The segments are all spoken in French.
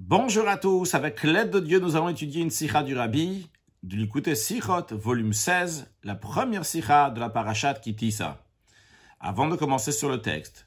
Bonjour à tous, avec l'aide de Dieu, nous allons étudier une sikha du Rabbi, de l'écouter Sichot, volume 16, la première sikha de la parashat Kitissa. Avant de commencer sur le texte,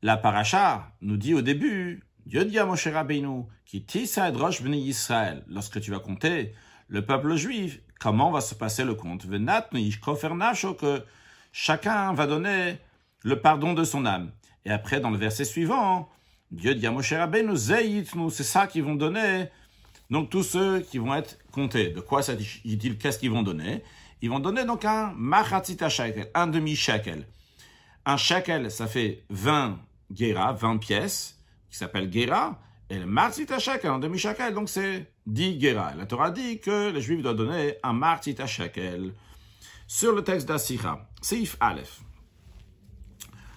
la paracha nous dit au début, Dieu dit à Moshe Rabbeinu, Kitissa et Rosh Bnei Israël, lorsque tu vas compter le peuple juif, comment va se passer le compte? Venat que chacun va donner le pardon de son âme. Et après, dans le verset suivant, Dieu dit à Moshe Rabbeinu, c'est ça qu'ils vont donner. Donc tous ceux qui vont être comptés. De quoi ça dit-il? Qu'est-ce qu'ils vont donner? Ils vont donner donc un machatzita shekel, un demi-shekel. Un shekel, ça fait 20 gera, 20 pièces, qui s'appelle gera. Et le machatzita shekel, un demi-shekel, donc c'est 10 gera. La Torah dit que les Juifs doivent donner un machatzita shekel. Sur le texte d'Asira, Seif Aleph.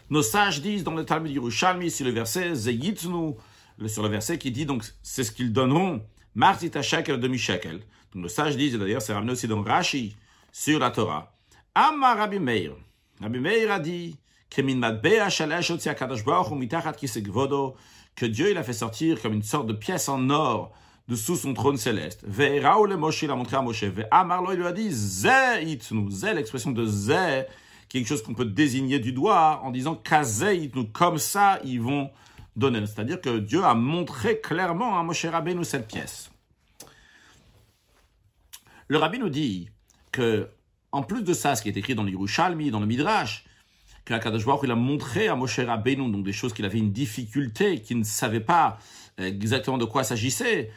Nos sages disent dans le Talmud Yerushalmi, sur le verset Zeyitnu, sur le verset qui dit donc c'est ce qu'ils donneront, Martita shekel demi shekel. Donc nos sages disent, d'ailleurs c'est ramené aussi dans Rashi, sur la Torah. Amma Rabbi Meir. Rabbi Meir a dit que Dieu il a fait sortir comme une sorte de pièce en or de sous son trône céleste. le Moshe, il a montré à Moshe. Amarlo, il lui a dit, Zé itnu. L'expression de Zé, quelque chose qu'on peut désigner du doigt en disant nous comme ça ils vont donner. C'est-à-dire que Dieu a montré clairement à Moshe Rabbeinu cette pièce. Le rabbi nous dit que, en plus de ça, ce qui est écrit dans l'Yerushalmi, dans le Midrash, que il a montré à Moshe Rabbeinu donc des choses qu'il avait une difficulté, qu'il ne savait pas exactement de quoi s'agissait.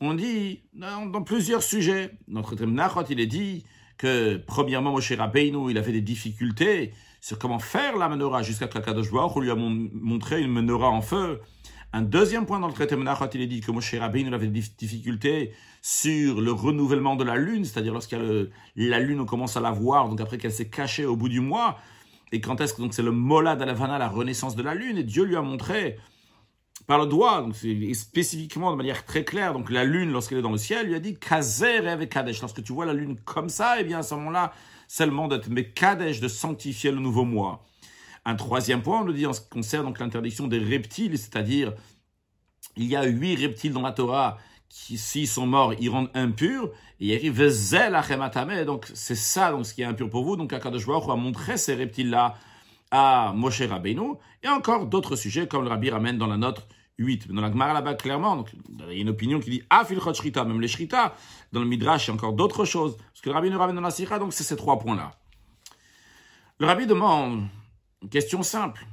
On dit dans, plusieurs sujets. Notre Nachot, il est dit que, premièrement, Moshe Rabbeinu, il avait des difficultés sur comment faire la menorah jusqu'à que Kadosh Baruch lui a montré une menorah en feu. Un deuxième point dans le traité Menachot, il est dit que Moshe Rabbeinu avait des difficultés sur le renouvellement de la lune, c'est-à-dire lorsqu'il la lune, on commence à la voir, donc après qu'elle s'est cachée au bout du mois, et quand est-ce que donc c'est le Molad à la la renaissance de la lune, et Dieu lui a montré par le doigt, donc spécifiquement de manière très claire, donc la lune, lorsqu'elle est dans le ciel, lui a dit Kazer avec Kadesh. Lorsque tu vois la lune comme ça, eh bien à ce moment-là, c'est le monde mais Kadesh, de sanctifier le nouveau mois. Un troisième point, on nous dit en ce qui concerne donc l'interdiction des reptiles, c'est-à-dire il y a huit reptiles dans la Torah qui, s'ils sont morts, ils rendent impurs, et il arrive Zel donc c'est ça donc ce qui est impur pour vous. Donc Akadosh Baruch a montré ces reptiles-là à Moshe Rabbeinu, et encore d'autres sujets, comme le Rabbi ramène dans la note 8. Dans la Gemara là-bas, clairement, donc, il y a une opinion qui dit Ah, filchot shrita, même les shrita. Dans le Midrash, il y a encore d'autres choses. Parce que le Rabbi nous ramène dans la Sikha, donc c'est ces trois points-là. Le Rabbi demande une question simple.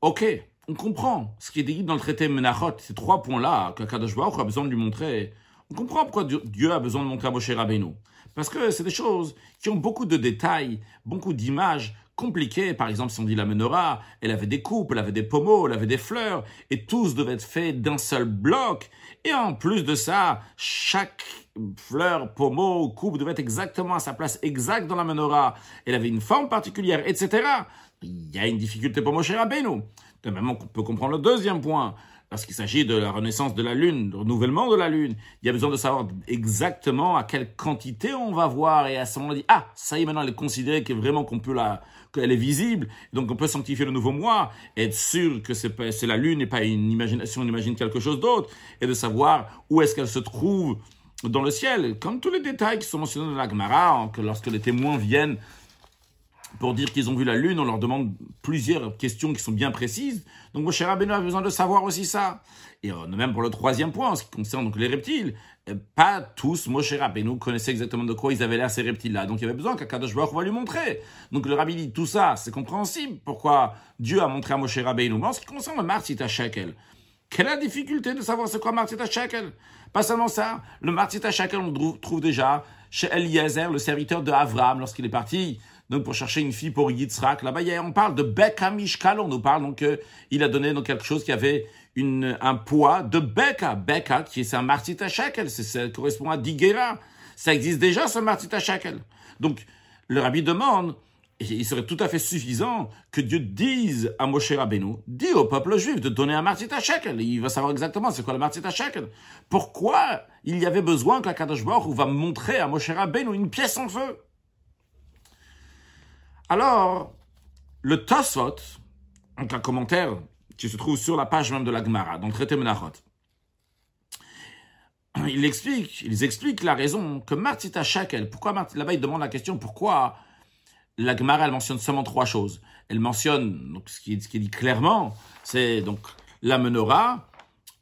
Ok, on comprend ce qui est dit dans le traité Menachot, ces trois points-là, que Kadosh a besoin de lui montrer. On comprend pourquoi Dieu a besoin de montrer à Moshe Rabbeinu. Parce que c'est des choses qui ont beaucoup de détails, beaucoup d'images, compliqué. Par exemple, si on dit la menorah, elle avait des coupes, elle avait des pommeaux, elle avait des fleurs, et tous devaient être faits d'un seul bloc. Et en plus de ça, chaque fleur, pommeau, coupe devait être exactement à sa place exacte dans la menorah. Elle avait une forme particulière, etc. Il y a une difficulté pour Moshe Rabbeinu. De même, on peut comprendre le deuxième point. Lorsqu'il s'agit de la renaissance de la Lune, du renouvellement de la Lune, il y a besoin de savoir exactement à quelle quantité on va voir. Et à ce moment-là, on dit, ah, ça y est, maintenant, elle est considérée que vraiment qu'on peut la, qu'elle est visible. Donc, on peut sanctifier le nouveau mois, être sûr que c'est, la Lune et pas une imagination, on imagine quelque chose d'autre. Et de savoir où est-ce qu'elle se trouve dans le ciel. Comme tous les détails qui sont mentionnés dans la Gemara, hein, que lorsque les témoins viennent pour dire qu'ils ont vu la lune, on leur demande plusieurs questions qui sont bien précises. Donc Moshe Rabbeinu a besoin de savoir aussi ça. Et euh, même pour le troisième point, en ce qui concerne donc les reptiles, euh, pas tous Moshe Rabbeinu connaissaient exactement de quoi ils avaient l'air ces reptiles-là. Donc il y avait besoin qu'Akadosh Baruch va lui montrer. Donc le Rabbi dit tout ça, c'est compréhensible. Pourquoi Dieu a montré à Moshe Rabbeinu. Mais en ce qui concerne le Shekel, quelle est la difficulté de savoir c'est quoi Martita Shekel? Pas seulement ça, le Martita Shekel on trouve déjà chez Eliezer, le serviteur de Avram, lorsqu'il est parti donc pour chercher une fille pour Yitzhak. Là-bas, on parle de Beka Mishkal, on nous parle donc il a donné donc quelque chose qui avait une, un poids de Beka. Beka, qui est un martita shekel, ça correspond à Digera. Ça existe déjà, ce martita shekel. Donc, le rabbi demande, il serait tout à fait suffisant que Dieu dise à Moshe Rabbeinu, dis au peuple juif de donner un martita shekel. Il va savoir exactement c'est quoi le martita shekel. Pourquoi il y avait besoin qu'Akadosh Baruch va montrer à Moshe Rabbeinu une pièce en feu? Alors, le Tosfot, donc un commentaire qui se trouve sur la page même de la Gemara, dans le traité Menachot, il explique, ils expliquent la raison que Martita Shakel, pourquoi là-bas il demande la question pourquoi la Gemara elle mentionne seulement trois choses. Elle mentionne donc ce qui, ce dit clairement, c'est donc la menorah,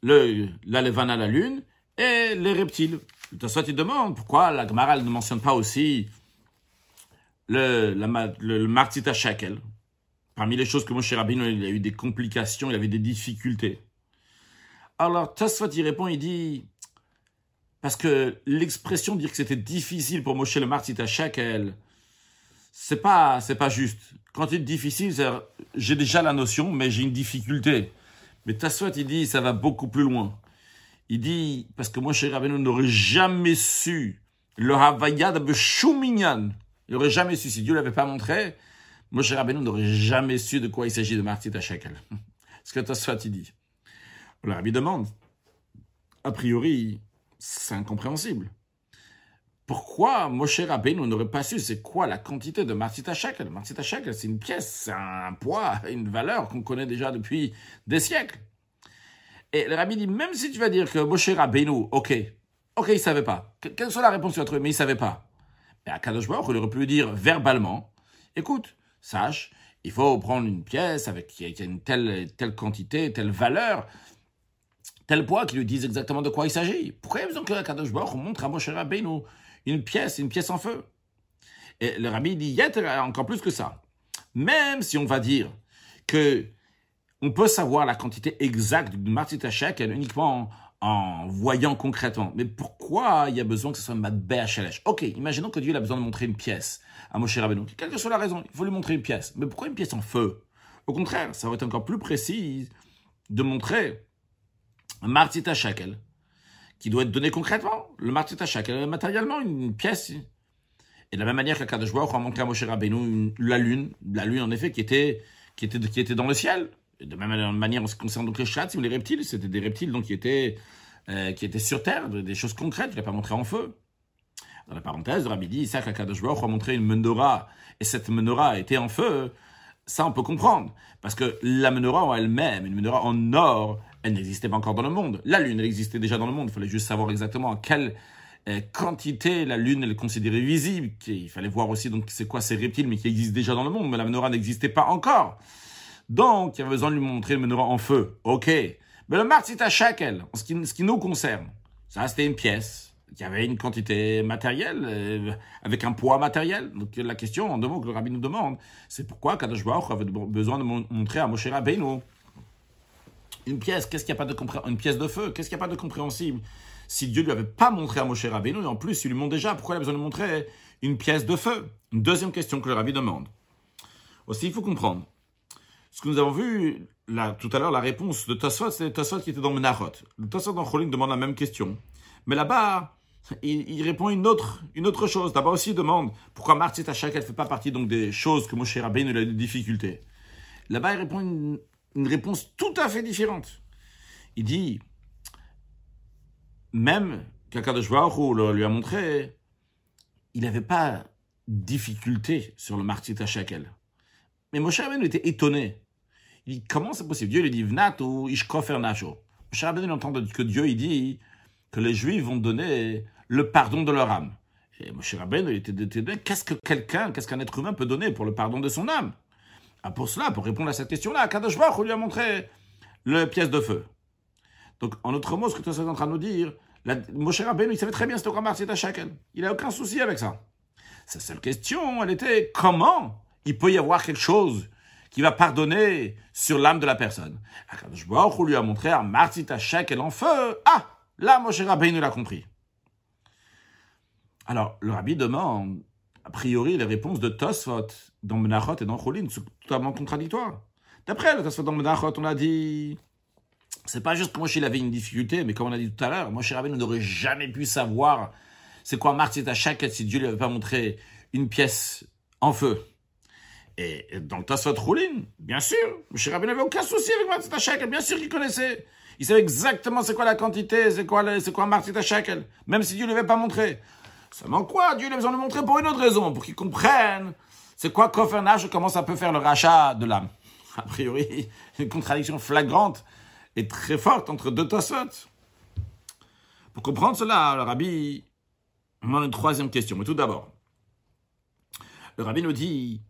le la levana la lune et les reptiles. De soit il demande pourquoi la Gemara ne mentionne pas aussi le, la, le, Martita Shakel. Parmi les choses que Moshe Rabbeinu, il a eu des complications, il avait des difficultés. Alors, Tosfot, il répond, il dit, parce que l'expression dire que c'était difficile pour Moshe le Martita Shakel, c'est pas, c'est pas juste. Quand il dit difficile, j'ai déjà la notion, mais j'ai une difficulté. Mais Tosfot, il dit, ça va beaucoup plus loin. Il dit, parce que Moshe Rabbeinu n'aurait jamais su le Havaya de Shuminyan. Il n'aurait jamais su, si Dieu ne l'avait pas montré, Moshe Rabbeinu n'aurait jamais su de quoi il s'agit de Martita Shakel. Ce que Tosfot, il dit. Le Rabbi demande. A priori, c'est incompréhensible. Pourquoi Moshe Rabbeinu n'aurait pas su c'est quoi la quantité de Martita Shekel Martita Shekel, c'est une pièce, c'est un poids, une valeur qu'on connaît déjà depuis des siècles. Et le Rabbi dit, même si tu vas dire que Moshe Rabbeinu, ok, ok, il savait pas. Quelle soit la réponse que tu as mais il savait pas. Mais à Kadosh Baruch, il aurait pu dire verbalement, écoute, sache, il faut prendre une pièce avec qui une telle, telle quantité, telle valeur, tel poids qu'ils lui disent exactement de quoi il s'agit. Pourquoi il y a besoin que Kadosh montre à Moshe Rabbeinu une pièce, une pièce en feu? Et le rabbi dit, y a encore plus que ça. Même si on va dire que on peut savoir la quantité exacte du Martita Shekel uniquement en, voyant concrètement. Mais pourquoi il y a besoin que ce soit Matbe Shelesh Ok, imaginons que Dieu a besoin de montrer une pièce à Moshe Rabbeinu. Quelle que soit la raison, il faut lui montrer une pièce. Mais pourquoi une pièce en feu? Au contraire, ça aurait été encore plus précis de montrer Martita Shakel, qui doit être donné concrètement. Le Martita Shakel, matériellement, une pièce. Et de la même manière que Kadosh Baruch a montré à Moshe Rabbeinu la lune, la lune en effet qui était, qui était, qui était dans le ciel. De même manière en ce qui concerne donc les chats ou les reptiles, c'était des reptiles donc qui étaient, euh, qui étaient sur terre, des choses concrètes, il n'a pas montré en feu. Dans la parenthèse, Rabbi dit, ça Kadosh Baruch a montré une menorah, et cette menorah était en feu, ça on peut comprendre. Parce que la menorah en elle-même, une menorah en or, elle n'existait pas encore dans le monde. La Lune, elle existait déjà dans le monde. Il fallait juste savoir exactement à quelle euh, quantité la Lune elle est considérée visible. Il fallait voir aussi donc c'est quoi ces reptiles, mais qui existent déjà dans le monde. Mais la menorah n'existait pas encore. Donc, il y avait besoin de lui montrer le menorah en feu. Ok. Mais le Martzita Shakel, en ce qui, ce qui nous concerne, ça c'était une pièce qui avait une quantité matérielle, euh, avec un poids matériel. Donc la question, en deux que le rabbi nous demande, c'est pourquoi Kadosh Baruch avait besoin de montrer à Moshe Rabbeinu? Une pièce, qu'est-ce qu'il n'y a pas de une pièce de feu, qu'est-ce qu'il n'y a pas de compréhensible? Si Dieu lui avait pas montré à Moshe Rabbeinu, et en plus il lui montre déjà, pourquoi il a besoin de montrer une pièce de feu? Une deuxième question que le rabbi demande. Aussi, il faut comprendre. Ce que nous avons vu tout à l'heure, la réponse de Tosfot, c'est Tosfot qui était dans Menachot. Le Tosfot dans Cholim demande la même question. Mais là-bas, il, répond une autre, chose. D'abord aussi, il demande pourquoi Martit Tachak, elle ne fait pas partie donc des choses que Moshe Rabbeinu a des difficultés. Là-bas, il répond une, réponse tout à fait différente. Il dit, même qu'Akadosh Baruch lui a montré, il n'avait pas difficulté sur le Martita Shakel. Mais Moshe Rabbeinu était étonné. Il comment c'est possible? Dieu lui dit, Vnat ou Ishkofer Nacho. Rabbeinu entend que Dieu, il dit que les Juifs vont donner le pardon de leur âme. Et Moshe Rabbeinu était étonné. Qu'est-ce que quelqu'un, qu'est-ce qu'un être humain peut donner pour le pardon de son âme? Ah, pour cela, pour répondre à cette question-là, Kadosh Baruch lui a montré le pièce de feu. Donc, en autre mot, ce que tu es en train de nous dire, la, Moshe Rabbeinu, il savait très bien c'était quoi à Shakel. Il n'a aucun souci avec ça. Sa seule question, elle était comment il peut y avoir quelque chose qui va pardonner sur l'âme de la personne. Kadosh Baruch lui a montré un Martita Shakel en feu. Ah, là, Moshe Rabbeinu l'a compris. Alors, le rabbi demande, a priori, les réponses de Tosfot dans Menachot et dans Cholin sont totalement contradictoires. D'après le Tosfot dans Menachot, on a dit, c'est pas juste que Moshe il avait une difficulté, mais comme on a dit tout à l'heure, Moshe Rabbeinu n'aurait jamais pu savoir c'est quoi à chaque si Dieu lui avait pas montré une pièce en feu. Et dans le Tosfot Cholin, bien sûr, Moshe Rabbeinu n'avait aucun souci avec Martzita Shakel, bien sûr qu'il connaissait. Il savait exactement c'est quoi la quantité, c'est quoi, c'est quoi Martzita Shakel, même si Dieu ne l'avait pas montré. Seulement quoi Dieu a besoin de montrer pour une autre raison, pour qu'ils comprennent c'est quoi Kofernage et comment ça peut faire le rachat de l'âme. A priori, une contradiction flagrante et très forte entre deux Tosfot. Pour comprendre cela, le rabbi a une troisième question. Mais tout d'abord, le rabbi nous dit,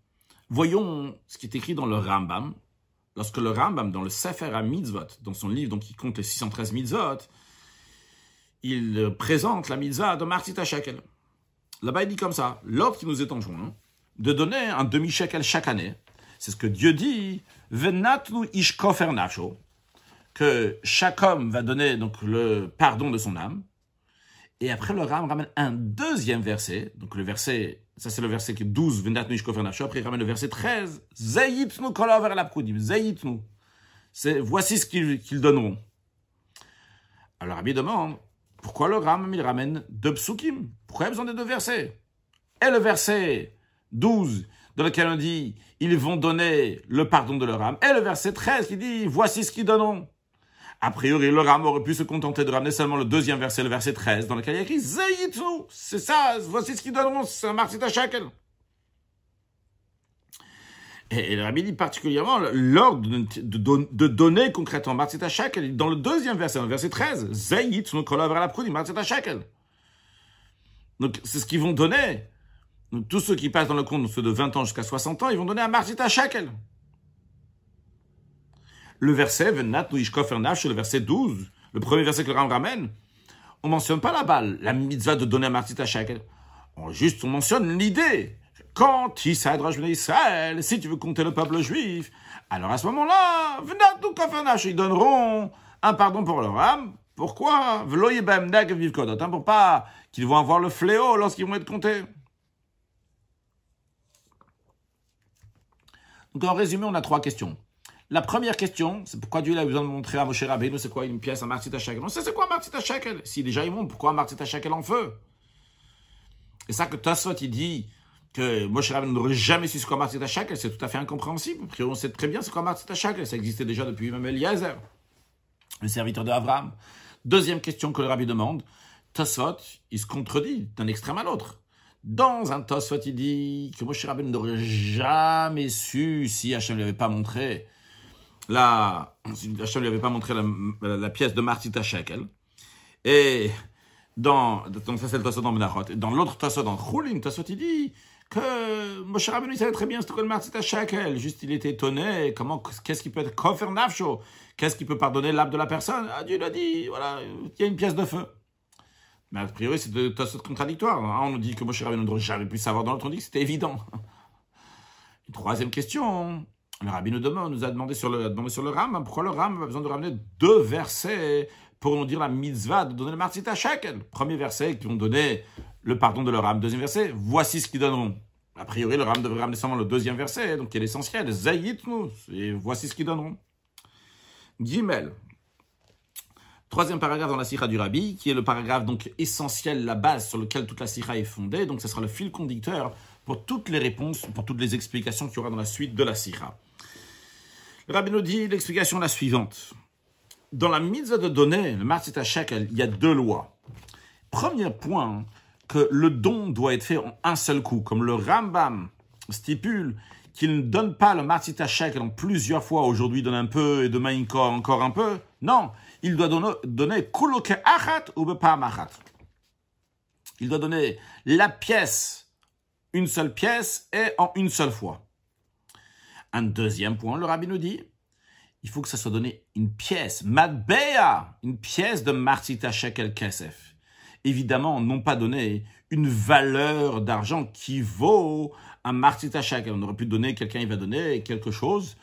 voyons ce qui est écrit dans le Rambam. Lorsque le Rambam, dans le Sefer HaMitzvot, dans son livre donc, qui compte les 613 mitzvot, il présente la mitzvah de Martita Shekel. Là-bas, il dit comme ça, l'ordre qui nous est enjoint, de donner un demi-shekel chaque année, c'est ce que Dieu dit, Venatnu ishkofer que chaque homme va donner donc le pardon de son âme. Et après, le Ram ramène un deuxième verset, donc le verset, ça c'est le verset qui est 12, Venatnu ishkofer après il ramène le verset 13, Zayitnu kolover Zayitnu. C'est, voici ce qu'ils donneront. Alors, Rabbi demande, pourquoi le Ram, il ramène deux psukim? Pourquoi il y a besoin de deux versets? Et le verset 12, dans lequel on dit ils vont donner le pardon de leur âme. Et le verset 13 qui dit voici ce qu'ils donneront. A priori, leur âme aurait pu se contenter de ramener seulement le deuxième verset, le verset 13, dans lequel il y a écrit Zayitsu. C'est ça, voici ce qu'ils donneront, c'est un martit à shekel. Et, le rabbi dit particulièrement l'ordre de, donner concrètement martit à shekel. Dans le deuxième verset, dans le verset 13, Zayitsu, kolav la martit à shekel. Donc, c'est ce qu'ils vont donner. Tous ceux qui passent dans le compte, ceux de 20 ans jusqu'à 60 ans, ils vont donner martita shekel. Le verset, le verset 12, le premier verset que le Ram ramène, on mentionne pas la balle, la mitzvah de donner un martita shekel. On, juste, on mentionne l'idée. Quand Israël, si tu veux compter le peuple juif, alors à ce moment-là, ils donneront un pardon pour leur âme. Pourquoi? Pour pas qu'ils vont avoir le fléau lorsqu'ils vont être comptés. Donc en résumé, on a trois questions. La première question, c'est pourquoi Dieu a besoin de montrer à Moshe Rabbeinu c'est quoi une pièce, un martit à. On sait c'est quoi un martit à. Si déjà il montre, pourquoi un martit à en feu? Et ça que Tosfot il dit que Moshe Rabbeinu n'aurait jamais su ce qu'est martit à c'est tout à fait incompréhensible. On sait très bien ce qu'est un martit à. Ça existait déjà depuis même Eliezer, le serviteur d'Abraham. Deuxième question que le rabbi demande, Tosfot, il se contredit d'un extrême à l'autre. Dans un Tosfot, il dit que Moshe Rabbeinu n'aurait jamais su si Hachem ne lui avait pas montré la, Hachem lui avait pas montré la, pièce de Martita Shekel. Et dans, donc ça c'est le Tosfot dans Menachot. Et dans l'autre Tosfot, dans Choulin, Tosfot, il dit que Moshe Rabbeinu savait très bien ce que le Martita Shekel. Juste, il était étonné. Comment, qu'est-ce qui peut être Kofer Nafsho? Qu'est-ce qui peut pardonner l'âme de la personne? Ah, Dieu l'a dit, voilà, il y a une pièce de feu. Mais a priori, c'est de contradictoire. Hein. On nous dit que Moshe Rabbeinu n'aurait jamais pu savoir, dans l'autre on dit que c'était évident. troisième question. Le Rabbi nous, demande, nous a demandé sur le, demandé sur le Ram, hein, pourquoi le Ram a besoin de ramener deux versets pour nous dire la mitzvah de donner le martzit à chacun. Premier verset qui vont donner le pardon de leur âme. Deuxième verset, voici ce qu'ils donneront. A priori, le Ram devrait ramener seulement le deuxième verset, donc qui est l'essentiel. Et voici ce qu'ils donneront. Gimel, Troisième paragraphe dans la Sira du Rabbi, qui est le paragraphe donc essentiel, la base sur lequel toute la Sira est fondée. Donc, ce sera le fil conducteur pour toutes les réponses, pour toutes les explications qu'il y aura dans la suite de la Sira. Rabbi nous dit l'explication la suivante. Dans la mise de données, le Shekel, il y a deux lois. Premier point, que le don doit être fait en un seul coup, comme le Rambam stipule qu'il ne donne pas le Shekel en plusieurs fois. Aujourd'hui, donne un peu et demain, encore un peu. Non, il doit donner, donner achat ou achat. Il doit donner la pièce, une seule pièce et en une seule fois. Un deuxième point, le rabbi nous dit, il faut que ça soit donné une pièce, madbea, une pièce de martita shekel kesef. Évidemment, non pas donner une valeur d'argent qui vaut un martita shekel. On aurait pu donner, quelqu'un il va donner quelque chose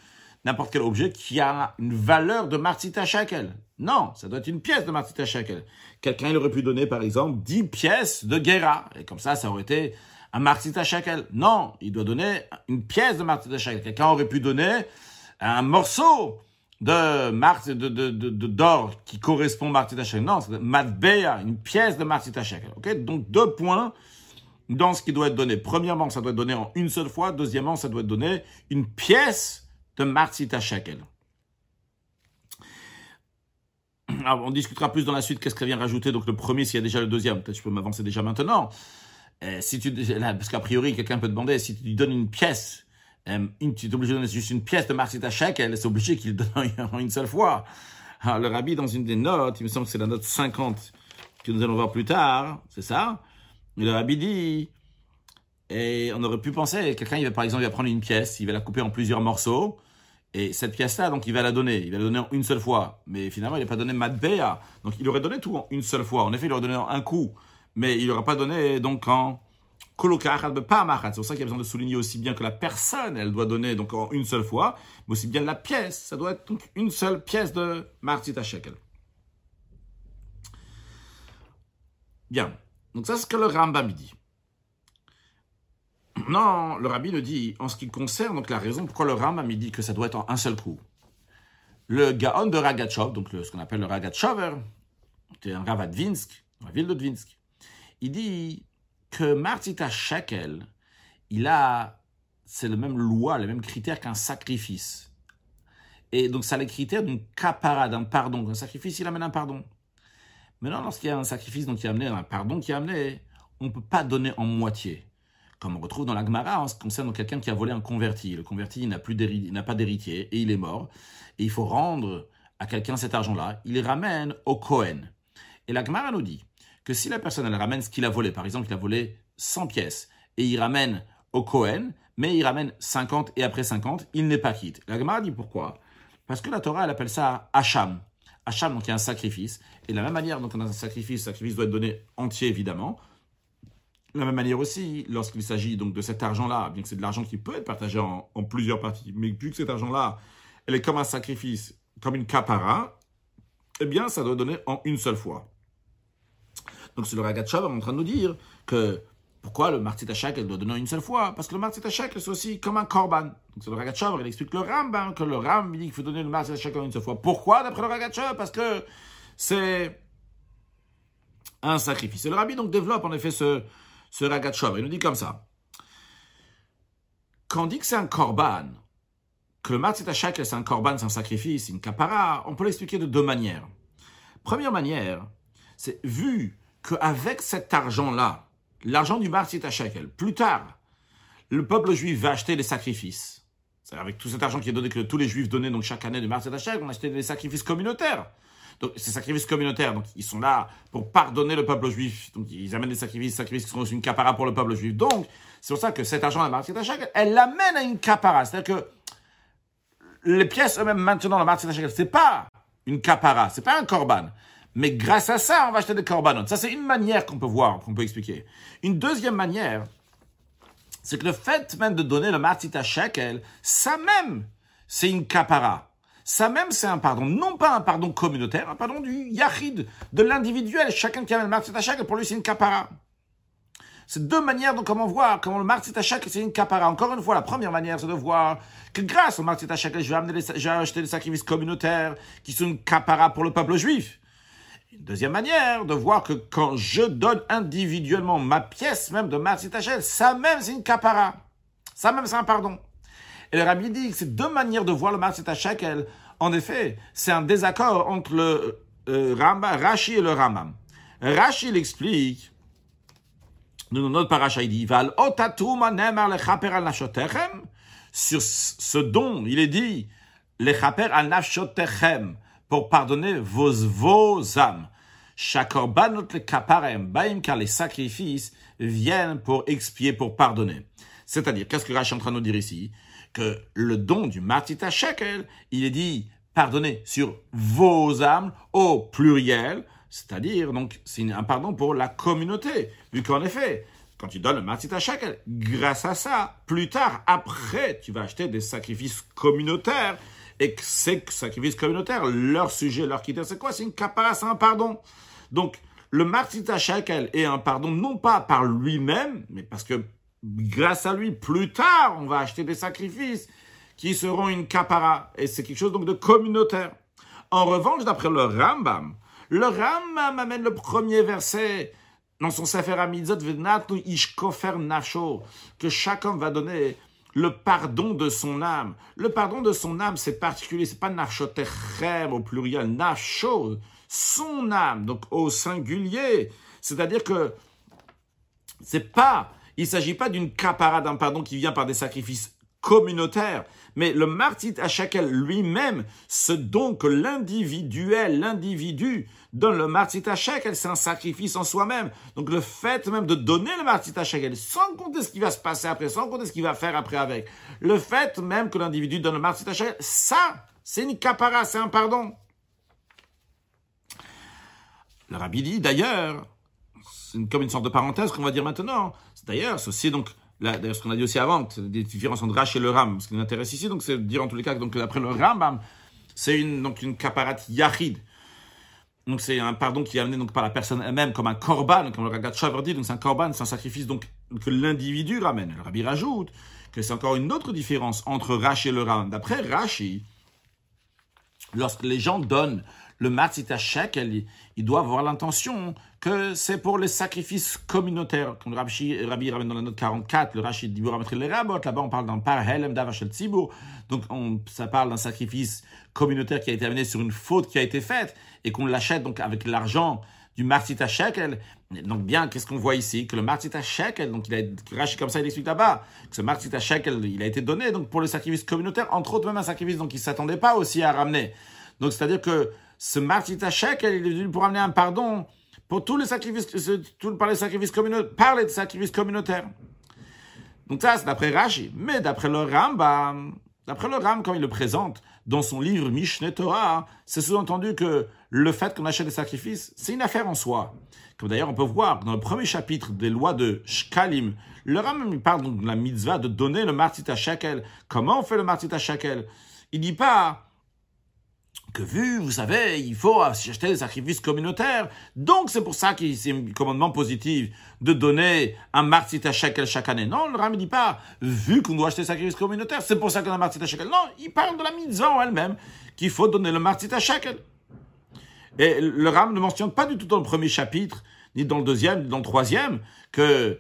n'importe quel objet qui a une valeur de martita shekel. Non, ça doit être une pièce de martita shekel. Quelqu'un il aurait pu donner par exemple 10 pièces de guerra et comme ça ça aurait été un martita shekel. Non, il doit donner une pièce de martita shekel. Quelqu'un aurait pu donner un morceau de de de d'or qui correspond à martita shekel. Non, c'est matbea, une pièce de martita shekel. Donc deux points dans ce qui doit être donné. Premièrement, ça doit être donné en une seule fois. Deuxièmement, ça doit être donné une pièce de Martzita Shekel. Alors, on discutera plus dans la suite qu'est-ce qu'elle vient rajouter. Donc, le premier, s'il y a déjà le deuxième, peut-être je peux m'avancer déjà maintenant. Euh, parce qu'a priori, quelqu'un peut demander, si tu lui donnes une pièce, euh, tu es obligé de donner juste une pièce de Martzita Shekel, c'est obligé qu'il le donne une seule fois. Alors, le rabbi, dans une des notes, il me semble que c'est la note 50, que nous allons voir plus tard, c'est ça? Le rabbi dit, et on aurait pu penser, quelqu'un, il va par exemple, il va prendre une pièce, il va la couper en plusieurs morceaux, et cette pièce-là, donc il va la donner, il va la donner en une seule fois. Mais finalement, il n'a pas donné Matbea, donc il aurait donné tout en une seule fois. En effet, il aurait donné en un coup, mais il n'aurait pas donné donc en c'est pour ça qu'il y a besoin de souligner aussi bien que la personne, elle doit donner donc en une seule fois, mais aussi bien la pièce. Ça doit être donc une seule pièce de Martita Shekel. Bien. Donc ça, c'est ce que le Rambam dit. Non, le rabbi nous dit, en ce qui concerne donc la raison pourquoi le Rambam dit que ça doit être en un seul coup. Le Gaon de Ragatchov, donc ce qu'on appelle le Ragatchover, c'est un Rav dans la ville de Dvinsk, il dit que Martita Shekel, il a, c'est la même loi, les mêmes critères qu'un sacrifice. Et donc, ça a les critères d'une capara, d'un pardon. Un sacrifice, il amène un pardon. Maintenant, lorsqu'il y a un sacrifice donc, qui a amené un pardon qui a amené, on ne peut pas donner en moitié. Comme on retrouve dans la Gemara en ce qui concerne quelqu'un qui a volé un converti. Le converti n'a, plus n'a pas d'héritier et il est mort. Et il faut rendre à quelqu'un cet argent-là. Il ramène au Cohen. Et la Gemara nous dit que si la personne elle ramène ce qu'il a volé, par exemple, il a volé 100 pièces et il ramène au Cohen, mais il ramène 50 et après 50, il n'est pas quitte. La Gemara dit pourquoi? Parce que la Torah, elle appelle ça Hacham. Hacham, donc il y a un sacrifice. Et de la même manière, donc on a un sacrifice, le sacrifice doit être donné entier, évidemment. De la même manière aussi, lorsqu'il s'agit donc de cet argent-là, bien que c'est de l'argent qui peut être partagé en, plusieurs parties, mais vu que cet argent-là, elle est comme un sacrifice, comme une capara, eh bien, ça doit donner en une seule fois. Donc c'est le Ragatchav en train de nous dire que pourquoi le Martit elle doit donner une seule fois? Parce que le Martit c'est aussi comme un korban. Donc c'est le Ragatchav, il explique le Rambam, que le Ram dit qu'il faut donner le Martit une seule fois. Pourquoi d'après le Ragatchav Parce que c'est un sacrifice. Et le Rabbi donc développe en effet ce, ce Il nous dit comme ça. Quand on dit que c'est un korban, que le Martit c'est un korban, c'est un sacrifice, une kapara, on peut l'expliquer de deux manières. Première manière, c'est vu qu'avec cet argent-là, l'argent du Martit Shekel. Plus tard, le peuple juif va acheter des sacrifices. C'est avec tout cet argent qui est donné, que tous les juifs donnaient donc chaque année du Martit Shekel, on achetait des sacrifices communautaires. Donc, ces sacrifices communautaires, donc, ils sont là pour pardonner le peuple juif. Donc, ils amènent des sacrifices, sacrifices qui sont une capara pour le peuple juif. Donc, c'est pour ça que cet argent, la Shekel, elle l'amène à une capara. C'est-à-dire que les pièces eux-mêmes maintenant, la Martit Shekel, c'est pas une capara, c'est pas un korban. Mais grâce à ça, on va acheter des corbanotes. Ça, c'est une manière qu'on peut voir, qu'on peut expliquer. Une deuxième manière, c'est que le fait même de donner le matita shekel, ça même, c'est une capara. Ça même, c'est un pardon. Non pas un pardon communautaire, un pardon du yachid, de l'individuel. Chacun qui a le matita shekel, pour lui, c'est une capara. C'est deux manières de comment voir comment le matita shekel, c'est une capara. Encore une fois, la première manière, c'est de voir que grâce au matita shekel, je vais, je vais acheter des sacrifices communautaires qui sont une capara pour le peuple juif. Deuxième manière de voir que quand je donne individuellement ma pièce même de Matzitachel, ça même c'est une capara. Ça même c'est un pardon. Et le rabbi dit que c'est deux manières de voir le Matzitachel. En effet, c'est un désaccord entre le euh, Rashi et le Ramam. Rashi l'explique. Nous, notre paracha, il dit, sur ce don, il est dit, le chaper pour pardonner vos, vos âmes. Shakorbanot le kaparem baim, car les sacrifices viennent pour expier, pour pardonner. C'est-à-dire, qu'est-ce que Rach est en train de nous dire ici? Que le don du Martita Shekel, il est dit pardonner sur vos âmes au pluriel, c'est-à-dire, donc, c'est un pardon pour la communauté. Vu qu'en effet, quand tu donnes le Martita Shekel, grâce à ça, plus tard, après, tu vas acheter des sacrifices communautaires et que ces sacrifices communautaires, leur sujet, leur critère, c'est quoi? C'est une capacité, c'est un pardon. Donc, le Martita Shekel est un pardon, non pas par lui-même, mais parce que grâce à lui, plus tard, on va acheter des sacrifices qui seront une capara. Et c'est quelque chose donc de communautaire. En revanche, d'après le Rambam, le Rambam amène le premier verset dans son Sefer Amidzot, Ishkofer Nacho, que chacun va donner le pardon de son âme. Le pardon de son âme, c'est particulier, c'est pas nafshotechem au pluriel, nafsho, son âme, donc au singulier. C'est-à-dire que c'est pas, il s'agit pas d'une capara d'un pardon qui vient par des sacrifices communautaire. Mais le martit à shekel lui-même, ce don l'individuel, l'individu donne le martit à shekel, c'est un sacrifice en soi-même. Donc le fait même de donner le martit à shekel, sans compter ce qui va se passer après, sans compter ce qu'il va faire après avec, le fait même que l'individu donne le martit à shekel, ça, c'est une capara, c'est un pardon. Le rabbi dit d'ailleurs, c'est comme une sorte de parenthèse qu'on va dire maintenant. D'ailleurs, c'est donc d'ailleurs ce qu'on a dit aussi avant, des différences entre Rach et le Ram. Ce qui nous intéresse ici, donc, c'est de dire en tous les cas que donc après le Rambam, c'est une donc une kaparat yachid. Donc c'est un pardon qui est amené donc par la personne elle-même comme un korban, comme le Ragat Shaver dit. Donc c'est un korban, c'est un sacrifice donc que l'individu ramène. Le Rabbi rajoute que c'est encore une autre différence entre Rach et le Ram. D'après Rashi, lorsque les gens donnent le matzita shekel, il doit avoir l'intention que c'est pour les sacrifices communautaires. Comme Rabbi, Rabbi ramène dans la note 44, le Rachid dit là-bas on parle d'un par helem davashel tzibur, donc on, ça parle d'un sacrifice communautaire qui a été amené sur une faute qui a été faite, et qu'on l'achète donc avec l'argent du Martita Shekel. Donc bien, qu'est-ce qu'on voit ici? Que le Martita Shekel, donc il a comme ça il explique là-bas, que ce Martita Shekel, il a été donné donc pour le sacrifice communautaire, entre autres même un sacrifice donc il s'attendait pas aussi à ramener. Donc c'est-à-dire que ce Martita Shekel, il est venu pour amener un pardon pour tous les sacrifices, tout, par les sacrifices communautaires, par les sacrifices communautaires. Donc ça, c'est d'après Rashi. Mais d'après le Rambam, d'après le Ram, quand il le présente dans son livre Mishneh Torah, c'est sous-entendu que le fait qu'on achète des sacrifices, c'est une affaire en soi. Comme d'ailleurs on peut voir dans le premier chapitre des lois de Shkalim, le Ram parle donc de la mitzvah de donner le martita shekel. Comment on fait le martita shekel Il dit pas que vu, vous savez, il faut acheter des sacrifices communautaires. Donc c'est pour ça que c'est un commandement positif de donner un martit à chaque année. Non, le Ram ne dit pas, vu qu'on doit acheter des sacrifices communautaires, c'est pour ça qu'on a martit à shekel. Non, il parle de la mitzvah elle-même, qu'il faut donner le martit à shekel. Et le Ram ne mentionne pas du tout dans le premier chapitre, ni dans le deuxième, ni dans le troisième, que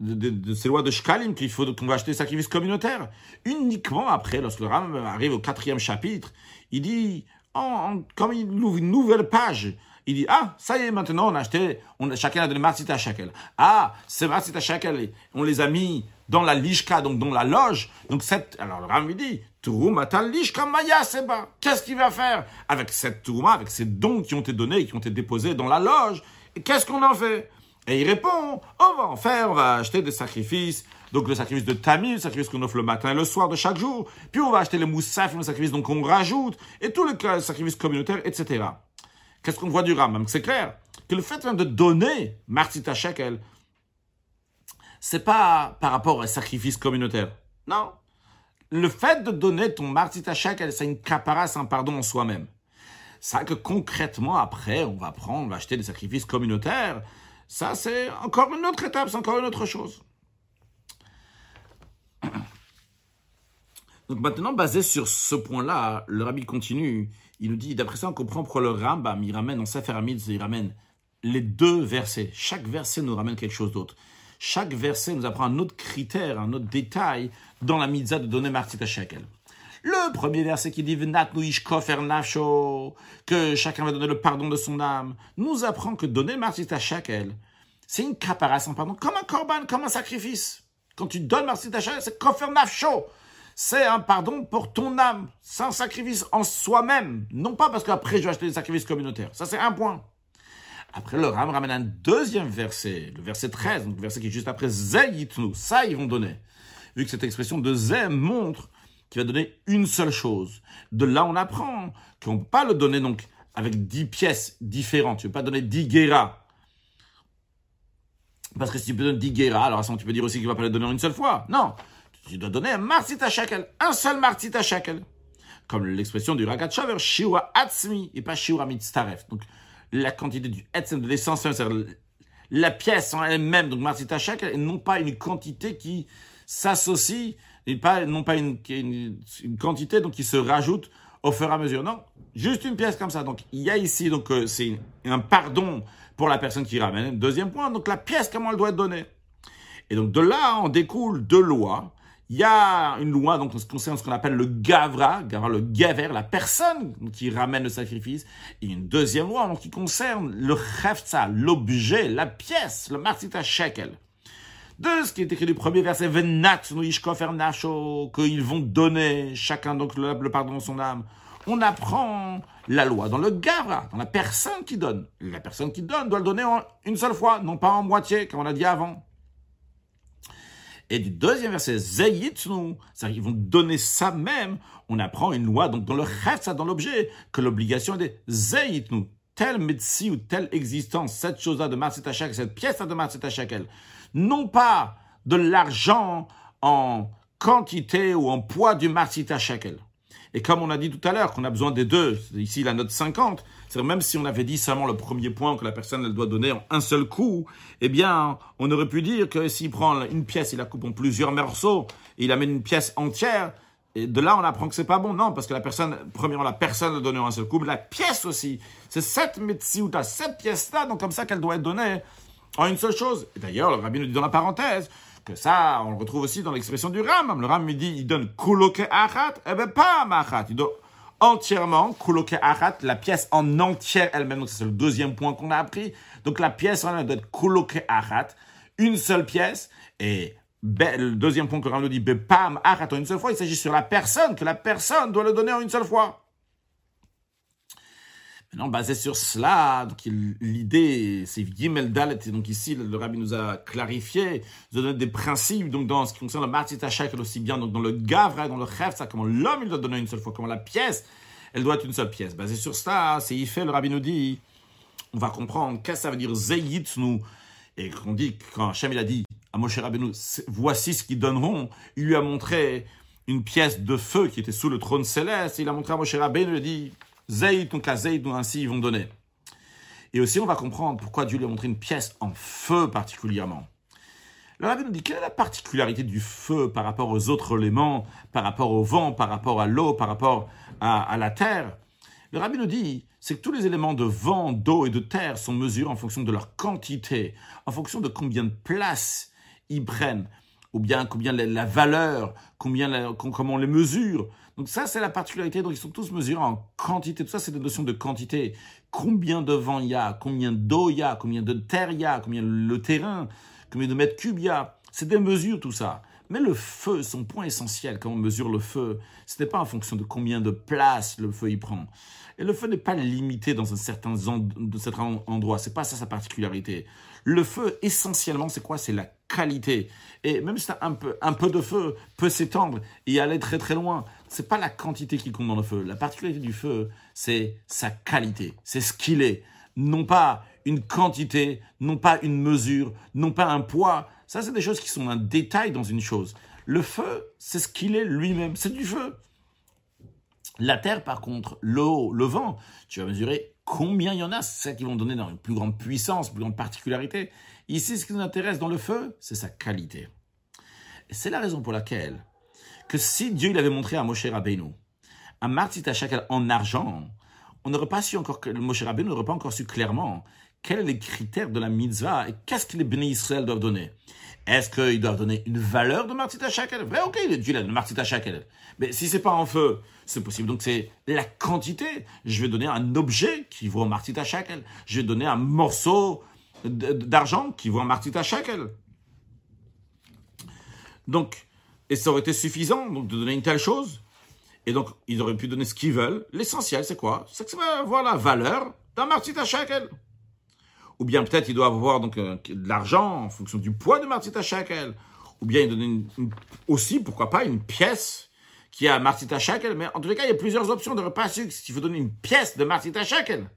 de, ces lois de Shkalim qu'il faut qu'on va acheter des sacrifices communautaires. Uniquement après, lorsque le Ram arrive au quatrième chapitre, il dit comme il ouvre une nouvelle page, il dit, ah, ça y est, maintenant, on a acheté, on, chacun a donné Matzita Shekel. Ah, ces Matzita Shekel, on les a mis dans la lishka, donc dans la loge. Donc cette, alors le Ram lui dit. Qu'est-ce qu'il va faire avec cette Turuma, avec ces dons qui ont été donnés, qui ont été déposés dans la loge? Qu'est-ce qu'on en fait? Et il répond, on va en faire, on va acheter des sacrifices, donc le sacrifice de Tamil, le sacrifice qu'on offre le matin et le soir de chaque jour. Puis on va acheter les moussaf, le sacrifice donc on rajoute, et tous les sacrifices communautaires, etc. Qu'est-ce qu'on voit du Ram C'est clair que le fait de donner Martita Shekel, c'est pas par rapport à un sacrifice communautaire. Non. Le fait de donner ton Martita Shekel, c'est une capara, un pardon en soi-même. Ça que concrètement, après, on va prendre, on va acheter des sacrifices communautaires. Ça, c'est encore une autre étape, c'est encore une autre chose. Donc maintenant, basé sur ce point-là, le rabbi continue. Il nous dit, d'après ça, on comprend pourquoi le Rambam, il ramène en Sefer Hamid, il ramène les deux versets. Chaque verset nous ramène quelque chose d'autre. Chaque verset nous apprend un autre critère, un autre détail dans la mitzvah de donner Martit à Shekel. Le premier verset qui dit que chacun va donner le pardon de son âme, nous apprend que donner Martit à Shekel, c'est une caparation, pardon, comme un korban, comme un sacrifice. Quand tu donnes à Shekel, c'est kofer nafsho c'est un pardon pour ton âme. C'est un sacrifice en soi-même. Non pas parce qu'après je vais acheter des sacrifices communautaires. Ça, c'est un point. Après, le Ram ramène un deuxième verset, le verset 13, donc le verset qui est juste après Zayitnu. Ça, ils vont donner. Vu que cette expression de Zay montre qu'il va donner une seule chose. De là, on apprend qu'on ne peut pas le donner donc avec dix pièces différentes. Tu ne peux pas donner dix guéras. Parce que si tu peux donner dix guéras, alors tu peux dire aussi qu'il ne va pas le donner une seule fois. Non tu dois donner un martita shekel, un seul martita shekel. Comme l'expression du Ragat Shaver, shiwa atzmi, et pas shiwa mitztaref. Donc, la quantité du etzem, de l'essence, c'est-à-dire la pièce en elle-même, donc martita shekel, et non pas une quantité qui s'associe, et pas, non pas une, une, quantité donc qui se rajoute au fur et à mesure. Non, juste une pièce comme ça. Donc, il y a ici, donc, euh, c'est un pardon pour la personne qui ramène. Deuxième point, donc, la pièce, comment elle doit être donnée. Et donc, de là, on découle deux lois il y a une loi donc, qui concerne ce qu'on appelle le gavra, gavra le gaver, la personne qui ramène le sacrifice. Et une deuxième loi donc, qui concerne le chefza, l'objet, la pièce, le martita shekel. de ce qui est écrit du premier verset, qu'ils vont donner chacun donc le, pardon de son âme. On apprend la loi dans le Gavra, dans la personne qui donne. La personne qui donne doit le donner une seule fois, non pas en moitié, comme on a dit avant. Et du deuxième verset, Zayitnu, c'est-à-dire qu'ils vont donner ça même. On apprend une loi, donc dans le ça dans l'objet, que l'obligation est de Zayitnu, telle médecine ou telle existence, cette chose-là de Matzit cette pièce-là de Matzit non pas de l'argent en quantité ou en poids du Matzit Shekel. Et comme on a dit tout à l'heure qu'on a besoin des deux, ici la note 50, c'est même si on avait dit seulement le premier point que la personne elle doit donner en un seul coup, eh bien, on aurait pu dire que s'il prend une pièce, il la coupe en plusieurs morceaux, et il amène une pièce entière, et de là on apprend que c'est pas bon. Non, parce que la personne, premièrement, la personne donner en un seul coup, mais la pièce aussi. C'est cette as cette pièce-là, donc comme ça qu'elle doit être donnée en une seule chose. Et d'ailleurs, le rabbi nous dit dans la parenthèse, ça, on le retrouve aussi dans l'expression du Ram. Le Ram me dit, il donne kuloke achat, eh ben pas. Il donne entièrement, kuloke achat, la pièce en entière elle-même. Donc c'est le deuxième point qu'on a appris. Donc la pièce en elle doit être kuloke achat, une seule pièce. Et le deuxième point que le Ram nous dit, bepam en une seule fois, il s'agit sur la personne, que la personne doit le donner en une seule fois. Maintenant, basé sur cela, l'idée, c'est Gimel Dalet, donc ici, le, rabbi nous a clarifié, nous a donné des principes, donc dans ce qui concerne le Martit Shekel aussi bien, donc dans le Gavra, dans le ça comment l'homme, il doit donner une seule fois, comment la pièce, elle doit être une seule pièce. Basé sur cela, c'est fait, le rabbi nous dit, on va comprendre qu'est-ce que ça veut dire nous. Et qu'on dit, quand Hachem il a dit à Moshe Rabbeinu, voici ce qu'ils donneront, il lui a montré une pièce de feu qui était sous le trône céleste, il a montré à Moshe Rabbeinu, il a dit, Donc à Zayd, ainsi ils vont donner. Et aussi, on va comprendre pourquoi Dieu lui a montré une pièce en feu particulièrement. Le rabbi nous dit quelle est la particularité du feu par rapport aux autres éléments, par rapport au vent, par rapport à l'eau, par rapport à, la terre? Le rabbi nous dit, c'est que tous les éléments de vent, d'eau et de terre sont mesurés en fonction de leur quantité, en fonction de combien de place ils prennent, ou bien combien la, valeur, combien comment on les mesure. Donc ça, c'est la particularité. Donc ils sont tous mesurés en quantité. Tout ça, c'est des notions de quantité. Combien de vent il y a, combien d'eau il y a, combien de terre il y a, combien le terrain, combien de mètres cubes il y a? C'est des mesures, tout ça. Mais le feu, son point essentiel, quand on mesure le feu, ce n'est pas en fonction de combien de place le feu y prend. Et le feu n'est pas limité dans un certain, endroit. C'est pas ça sa particularité. Le feu, essentiellement, c'est quoi? C'est la qualité. Et même si un peu, un peu de feu peut s'étendre et aller très très loin, c'est pas la quantité qui compte dans le feu. La particularité du feu, c'est sa qualité. C'est ce qu'il est. Non pas une quantité, non pas une mesure, non pas un poids. Ça, c'est des choses qui sont un détail dans une chose. Le feu, c'est ce qu'il est lui-même. C'est du feu. La terre, par contre, l'eau, le vent, tu vas mesurer combien il y en a. C'est ça qui vont donner dans une plus grande puissance, plus grande particularité. Ici, ce qui nous intéresse dans le feu, c'est sa qualité. C'est la raison pour laquelle que si Dieu il avait montré à Moshe Rabbeinu un martit chacal en argent, on n'aurait pas su encore Moshe Rabbeinu n'aurait pas encore su clairement quels sont les critères de la mitzvah et qu'est-ce que les bénis Israël doivent donner? Est-ce qu'ils doivent donner une valeur de martit chacal Vrai, ok, Dieu a le martit chacal. Mais si c'est pas en feu, c'est possible. Donc c'est la quantité. Je vais donner un objet qui vaut un martit chacal. Je vais donner un morceau d'argent qui vaut un martit chacal. Donc, et ça aurait été suffisant de donner une telle chose. Et donc, ils auraient pu donner ce qu'ils veulent. L'essentiel, c'est quoi? C'est que ça avoir la valeur d'un martit à shekel. Ou bien peut-être ils doivent avoir donc, euh, de l'argent en fonction du poids de martit à shekel. Ou bien ils donnent aussi, pourquoi pas, une pièce qui a martit à shekel. Mais en tous les cas, il y a plusieurs options de repas sucre. Si tu veux donner une pièce de martit à shekel,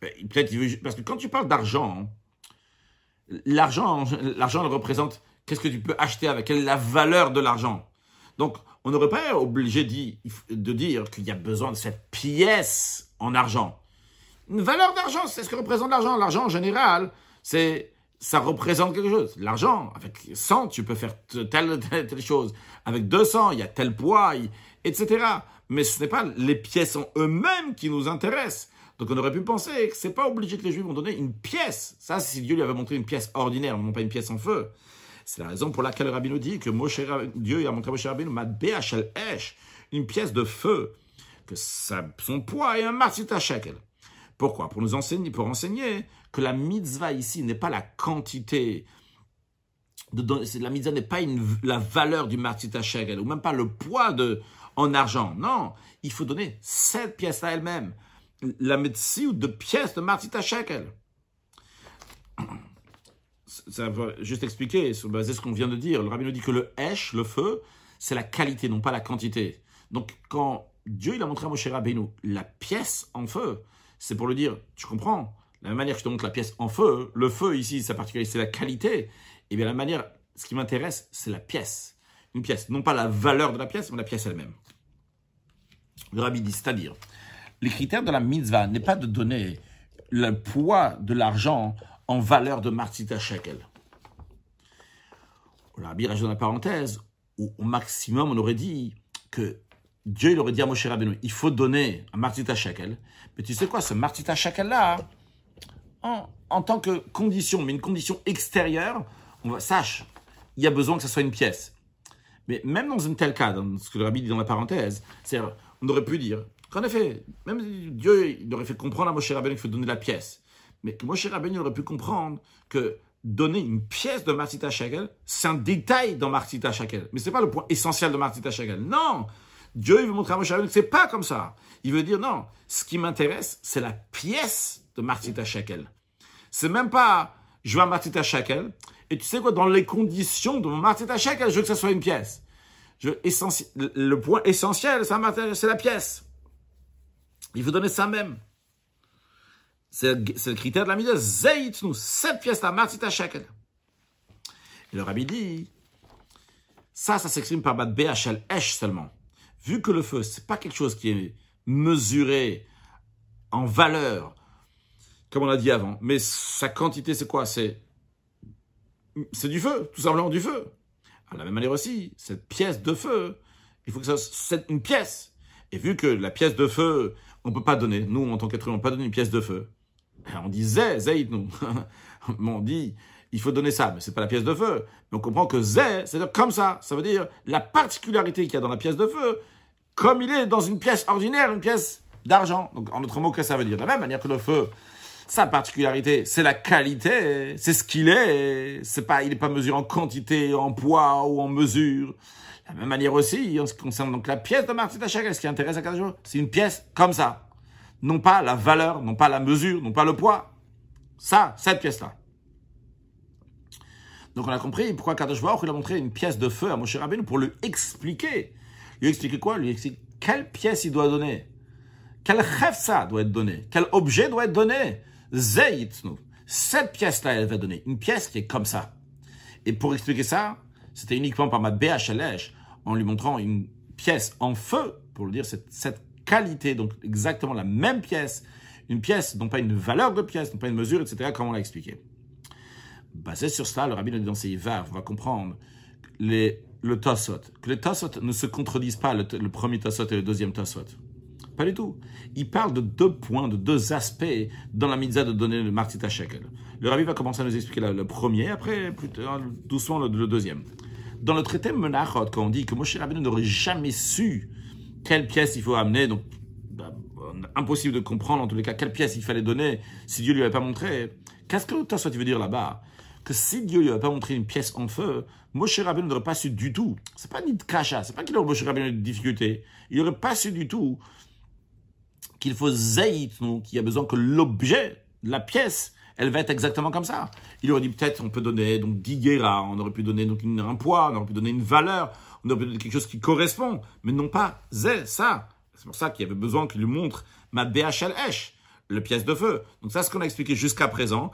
ben, peut-être parce que quand tu parles d'argent, l'argent, l'argent représente Qu'est-ce que tu peux acheter avec Quelle est la valeur de l'argent Donc, on n'aurait pas obligé de dire qu'il y a besoin de cette pièce en argent. Une valeur d'argent, c'est ce que représente l'argent. L'argent, en général, c'est ça représente quelque chose. L'argent, avec 100, tu peux faire telle, chose. Avec 200, il y a tel poids, etc. Mais ce n'est pas les pièces en eux-mêmes qui nous intéressent. Donc on aurait pu penser que c'est pas obligé que les Juifs vont donner une pièce. Ça, si Dieu lui avait montré une pièce ordinaire, non pas une pièce en feu. C'est la raison pour laquelle le rabbi nous dit que Dieu a montré à Moshe Rabbeinu une pièce de feu, que son poids est un matzita shekel. Pourquoi? Pour nous enseigner, pour enseigner que la mitzvah ici n'est pas la quantité la mitzvah n'est pas la valeur du martita shekel, ou même pas le poids de, en argent. Non, il faut donner cette pièce à elle-même. La médecine de pièces de martita shekel. Ça va juste expliquer, sur ce qu'on vient de dire. Le rabbin nous dit que le hesh, le feu, c'est la qualité, non pas la quantité. Donc, quand Dieu il a montré à Moshe Rabbeinu la pièce en feu, c'est pour le dire, tu comprends, la manière que je te montre la pièce en feu, le feu ici, sa particularité, c'est la qualité. Et eh bien la manière, ce qui m'intéresse, c'est la pièce. Une pièce, non pas la valeur de la pièce, mais la pièce elle-même. Le rabbi dit, c'est-à-dire, les critères de la mitzvah n'est pas de donner le poids de l'argent en valeur de martita shekel. Le rabbi rajoute dans la parenthèse, où au maximum on aurait dit que Dieu il aurait dit à Moshe Rabbeinu, il faut donner un martita shekel. Mais tu sais quoi, ce martita shekel là, en, en, tant que condition, mais une condition extérieure, on va, sache, il y a besoin que ce soit une pièce. Mais même dans un tel cas, dans ce que le rabbi dit dans la parenthèse, c'est on aurait pu dire qu'en effet, même Dieu il aurait fait comprendre à Moshe Rabbeinu qu'il faut donner la pièce. Mais que Moshe Rabbeinu aurait pu comprendre que donner une pièce de Martita Shekel, c'est un détail dans Martita Shekel. Mais ce n'est pas le point essentiel de Martita Shekel. Non Dieu il veut montrer à Moshe que c'est pas comme ça. Il veut dire non, ce qui m'intéresse, c'est la pièce de Martita Shekel. C'est même pas je veux un Martita Shekel, et tu sais quoi, dans les conditions de mon Martita Shekel, je veux que ça soit une pièce. Je, le point essentiel, c'est la pièce. Il veut donner ça même. C'est le critère de la mise. nous cette pièce là, Martita Shekel. Et le rabbi dit, ça, ça s'exprime par Bad BHL Esh seulement. Vu que le feu, c'est pas quelque chose qui est mesuré en valeur, comme on l'a dit avant, mais sa quantité, c'est quoi? C'est c'est du feu, tout simplement du feu. À la même manière aussi, cette pièce de feu, il faut que ça soit une pièce. Et vu que la pièce de feu, on ne peut pas donner, nous en tant qu'être humain, on ne peut pas donner une pièce de feu. On dit zé, zé, nous. on dit, il faut donner ça, mais c'est pas la pièce de feu. Mais on comprend que zé, c'est comme ça. Ça veut dire la particularité qu'il y a dans la pièce de feu, comme il est dans une pièce ordinaire, une pièce d'argent. Donc, en d'autres mots, que ça veut dire De la même manière que le feu, sa particularité, c'est la qualité, c'est ce qu'il est. C'est pas, il n'est pas mesuré en quantité, en poids ou en mesure. De la même manière aussi, en ce qui concerne donc la pièce de Martin Tachak, ce qui intéresse à jours, c'est une pièce comme ça. Non pas la valeur, non pas la mesure, non pas le poids. Ça, cette pièce-là. Donc on a compris pourquoi Kadosh il a montré une pièce de feu à Moshe Rabbeinu pour lui expliquer. Lui expliquer quoi? Lui expliquer quelle pièce il doit donner. Quel ça doit être donné. Quel objet doit être donné. Cette pièce-là, elle va donner. Une pièce qui est comme ça. Et pour expliquer ça, c'était uniquement par ma BHLH, en lui montrant une pièce en feu, pour le dire, cette, qualité, donc exactement la même pièce, une pièce, non pas une valeur de pièce, non pas une mesure, etc., comme on l'a expliqué. Basé sur cela, le rabbin dans ses on va comprendre les, le Tosot, que les Tosot ne se contredisent pas, le, premier Tosot et le deuxième Tosot. Pas du tout. Il parle de deux points, de deux aspects dans la mitzvah de donner le martita shekel. Le rabbi va commencer à nous expliquer le, premier, après doucement le, deuxième. Dans le traité Menachot, quand on dit que Moshe Rabbeinu n'aurait jamais su quelle pièce il faut amener, donc bah, impossible de comprendre en tous les cas quelle pièce il fallait donner si Dieu lui avait pas montré. Qu'est-ce que toi, tu veux dire là-bas? Que si Dieu lui avait pas montré une pièce en feu, Moshe Rabbeinu n'aurait pas su du tout. C'est pas ni de cacha, c'est pas qu'il aurait Moshe Rabbeinu de difficulté. Il n'aurait pas su du tout qu'il faut zaït, qu'il y a besoin que l'objet, la pièce, elle va être exactement comme ça. Il aurait dit peut-être on peut donner donc 10 on aurait pu donner donc un poids, on aurait pu donner une valeur, on aurait pu donner quelque chose qui correspond, mais non pas zé, ça. C'est pour ça qu'il y avait besoin qu'il lui montre ma BHLH, le pièce de feu. Donc ça, ce qu'on a expliqué jusqu'à présent,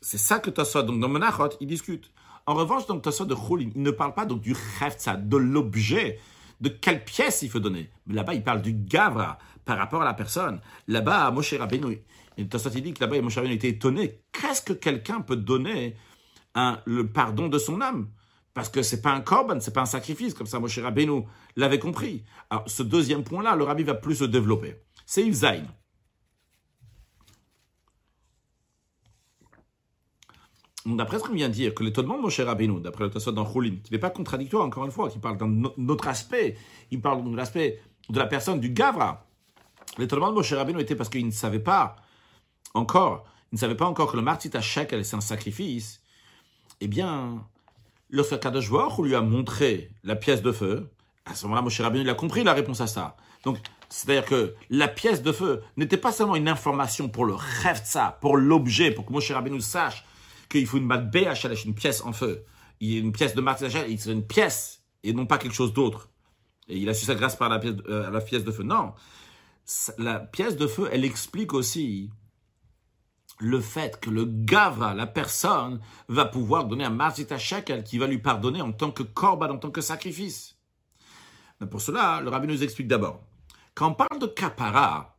c'est ça que Tossot, donc dans Menachot, il discute. En revanche, donc Tossot de Choulin, il ne parle pas donc du ça, de l'objet, de quelle pièce il faut donner. Mais là-bas, il parle du gavra par rapport à la personne. Là-bas, Moshe Rabbeinu, il dit que là-bas, Moshe Rabbeinu était étonné. Qu'est-ce que quelqu'un peut donner un, le pardon de son âme? Parce que c'est pas un korban, c'est pas un sacrifice, comme ça Moshe Rabbeinu l'avait compris. Alors, ce deuxième point-là, le rabbi va plus se développer. C'est Yves Ce qu'on vient de dire, que l'étonnement de Moshe Rabbeinu, d'après le Tassot dans qui n'est pas contradictoire, encore une fois, qui parle d'un autre aspect, il parle de l'aspect de la personne du Gavra. L'étonnement de Moshe Rabbeinu était parce qu'il ne savait pas encore, il ne savait pas encore que le martyr à c'est un sacrifice. Eh bien, lorsque Kadosh lui a montré la pièce de feu, à ce moment-là, Moshe Rabbeinu, il a compris la réponse à ça. Donc, c'est-à-dire que la pièce de feu n'était pas seulement une information pour le ça, pour l'objet, pour que Moshe Rabbeinu sache qu'il faut une BHLH, une pièce en feu. Il y a une pièce de il c'est une pièce et non pas quelque chose d'autre. Et il a su ça grâce par la pièce, euh, la pièce de feu. Non. La pièce de feu, elle explique aussi le fait que le gavra, la personne, va pouvoir donner un marzita shekel qui va lui pardonner en tant que korban, en tant que sacrifice. Mais pour cela, le rabbin nous explique d'abord. Quand on parle de kapara,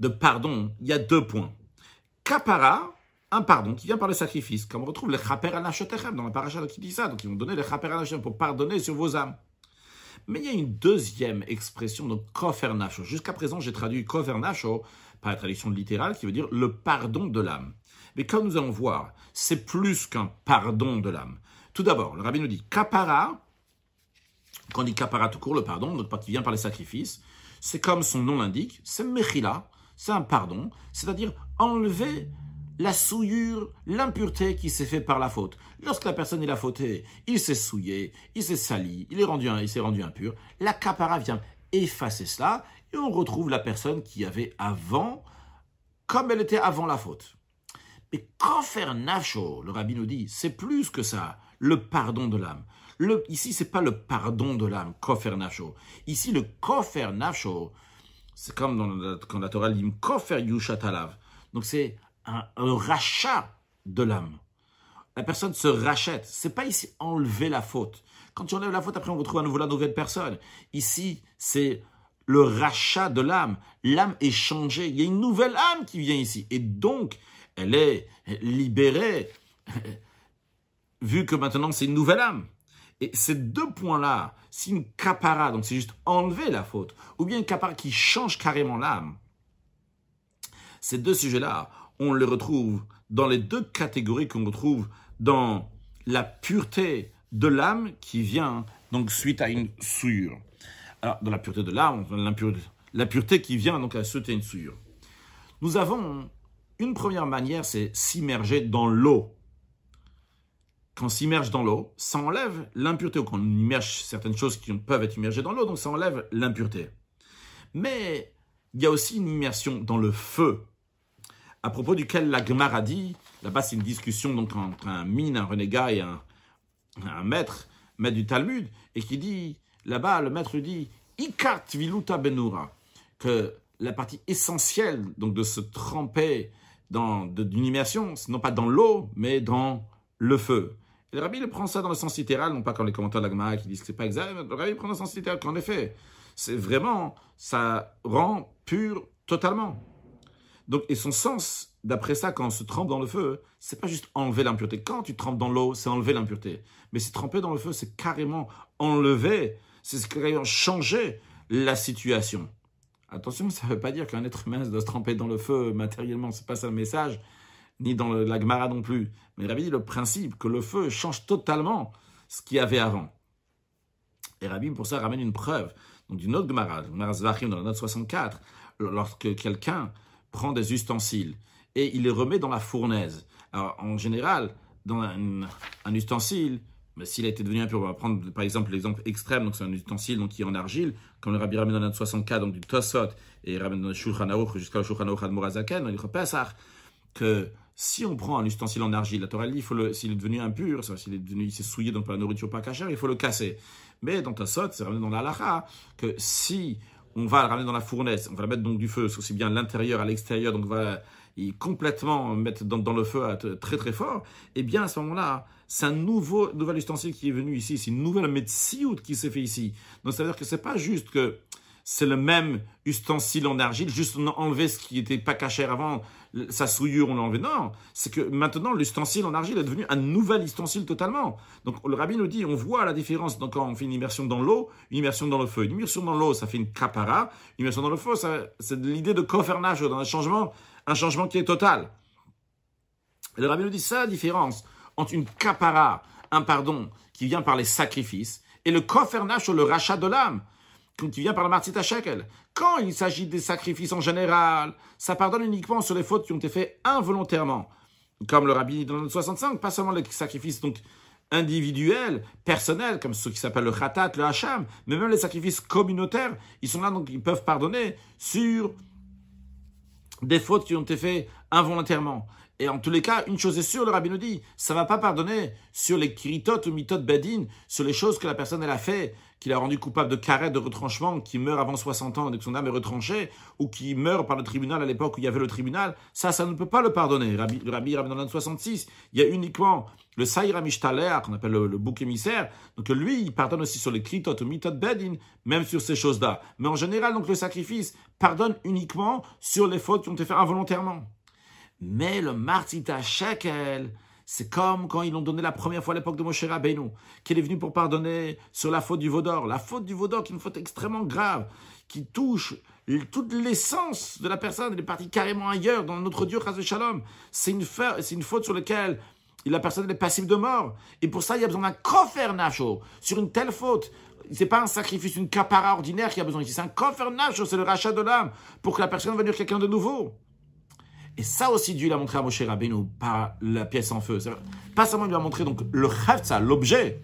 de pardon, il y a deux points. Kapara, un pardon qui vient par le sacrifice, comme on retrouve le chaper al dans la paracha qui dit ça, donc ils vont donner le chaper al pour pardonner sur vos âmes. Mais il y a une deuxième expression de kofer Jusqu'à présent, j'ai traduit kofer par la traduction littérale, qui veut dire le pardon de l'âme. Mais comme nous allons voir, c'est plus qu'un pardon de l'âme. Tout d'abord, le rabbin nous dit kapara, quand on dit kapara tout court, le pardon, donc qui vient par les sacrifices, c'est comme son nom l'indique, c'est mechila, c'est un pardon, c'est-à-dire enlever la souillure, l'impureté qui s'est faite par la faute. Lorsque la personne il a fauté, il s'est souillé, il s'est sali, il est rendu, s'est rendu impur, la capara vient effacer cela et on retrouve la personne qui avait avant, comme elle était avant la faute. Mais faire nacho, le rabbi nous dit, c'est plus que ça, le pardon de l'âme. Le, ici, c'est pas le pardon de l'âme, kofer nacho. Ici, le kofer nacho, c'est comme dans quand la Torah dit kofer yushatalav. Donc c'est un, rachat de l'âme. La personne se rachète. C'est pas ici enlever la faute. Quand tu enlèves la faute, après on retrouve à nouveau la nouvelle personne. Ici, c'est le rachat de l'âme. L'âme est changée. Il y a une nouvelle âme qui vient ici. Et donc, elle est libérée, vu que maintenant c'est une nouvelle âme. Et ces deux points-là, si une capara, donc c'est juste enlever la faute, ou bien une capara qui change carrément l'âme, ces deux sujets-là, on les retrouve dans les deux catégories qu'on retrouve dans la pureté de l'âme qui vient donc suite à une souillure. Alors, dans la pureté de l'âme, la pureté qui vient donc suite à une souillure. Nous avons une première manière, c'est s'immerger dans l'eau. Quand on s'immerge dans l'eau, ça enlève l'impureté, ou quand on immerge certaines choses qui peuvent être immergées dans l'eau, donc ça enlève l'impureté. Mais il y a aussi une immersion dans le feu à propos duquel la Gemara dit, là-bas c'est une discussion donc entre un mine, un renégat et un, maître, maître du Talmud, et qui dit, là-bas le maître dit, Ikat viluta benura, que la partie essentielle donc de se tremper dans d'une immersion, non pas dans l'eau, mais dans le feu. Le rabbi le prend ça dans le sens littéral, non pas comme les commentaires de la Gemara qui disent que c'est pas exact, le rabbi prend dans le sens littéral qu'en effet, c'est vraiment, ça rend pur totalement. Donc, et son sens, d'après ça, quand on se trempe dans le feu, c'est pas juste enlever l'impureté. Quand tu trempes dans l'eau, c'est enlever l'impureté. Mais si tremper dans le feu, c'est carrément enlever, c'est carrément changer la situation. Attention, ça ne veut pas dire qu'un être humain doit se tremper dans le feu matériellement, c'est pas ça le message, ni dans la Gemara non plus. Mais Rabbi dit le principe que le feu change totalement ce qu'il y avait avant. Et Rabbi, pour ça, ramène une preuve. D'une autre Gemara, Gemara Zvachim, dans la note 64, lorsque quelqu'un prend des ustensiles et il les remet dans la fournaise. Alors, en général, dans un, ustensile, mais s'il a été devenu impur, on va prendre par exemple l'exemple extrême, donc c'est un ustensile qui est en argile, comme le Rabbi ramène dans la 64, donc du Tosot, et ramène dans le Shulchan Aruch jusqu'au Shulchan Aruch Admorazaken, le Pesach, que si on prend un ustensile en argile, la Torah dit, s'il est devenu impur, s'il est devenu, il s'est souillé donc par la nourriture pas cachère, il faut le casser. Mais dans Tosot, c'est ramené dans la Lacha, que si on va le ramener dans la fournaise, on va la mettre donc du feu, aussi bien l'intérieur, à l'extérieur, donc on va complètement mettre dans, le feu très très fort, et eh bien à ce moment-là, c'est un nouveau, nouvel ustensile qui est venu ici, c'est une nouvelle médecine qui s'est fait ici. Donc ça veut dire que c'est pas juste que c'est le même ustensile en argile, juste on a enlevé ce qui n'était pas caché avant, sa souillure, on l'a enlevé. Non, c'est que maintenant l'ustensile en argile est devenu un nouvel ustensile totalement. Donc le rabbi nous dit, on voit la différence donc, quand on fait une immersion dans l'eau, une immersion dans le feu. Une immersion dans l'eau, ça fait une capara, une immersion dans le feu, c'est l'idée de cofernage, dans un changement, un changement qui est total. Et le rabbi nous dit ça, la différence entre une capara, un pardon qui vient par les sacrifices, et le cofernage, le rachat de l'âme qui vient par la Martita Shekel. Quand il s'agit des sacrifices en général, ça pardonne uniquement sur les fautes qui ont été faites involontairement. Comme le rabbi dans le 65, pas seulement les sacrifices donc, individuels, personnels, comme ceux qui s'appellent le khatat, le hacham, mais même les sacrifices communautaires, ils sont là, donc ils peuvent pardonner sur des fautes qui ont été faites involontairement. Et en tous les cas, une chose est sûre, le rabbin nous dit, ça va pas pardonner sur les kiritot ou mitot bedin, sur les choses que la personne elle a fait, qu'il a rendu coupable de carré, de retranchement, qui meurt avant 60 ans dès que son âme est retranchée, ou qui meurt par le tribunal à l'époque où il y avait le tribunal, ça, ça ne peut pas le pardonner. Rabbi, rabbi, l'an 66, il y a uniquement le Saïra Mishtaler, qu'on appelle le, bouc émissaire, donc lui, il pardonne aussi sur les kiritot ou mitot bedin, même sur ces choses-là. Mais en général, donc le sacrifice pardonne uniquement sur les fautes qui ont été faites involontairement. Mais le Martita Shekel, c'est comme quand ils l'ont donné la première fois à l'époque de Moshe Rabbeinu, qu'il est venu pour pardonner sur la faute du Vaudor. La faute du Vaudor, qui est une faute extrêmement grave, qui touche toute l'essence de la personne, elle est partie carrément ailleurs, dans notre Dieu, Chaz Shalom. C'est une, faute sur laquelle la personne est passible de mort. Et pour ça, il y a besoin d'un kofer nacho sur une telle faute. C'est pas un sacrifice, une capara ordinaire qui a besoin ici. C'est un kofer nacho, c'est le rachat de l'âme pour que la personne devenir quelqu'un de nouveau. Et ça aussi, Dieu l'a montré à Moshe Rabbeinu par la pièce en feu. Pas seulement il lui a montré donc le ça, l'objet,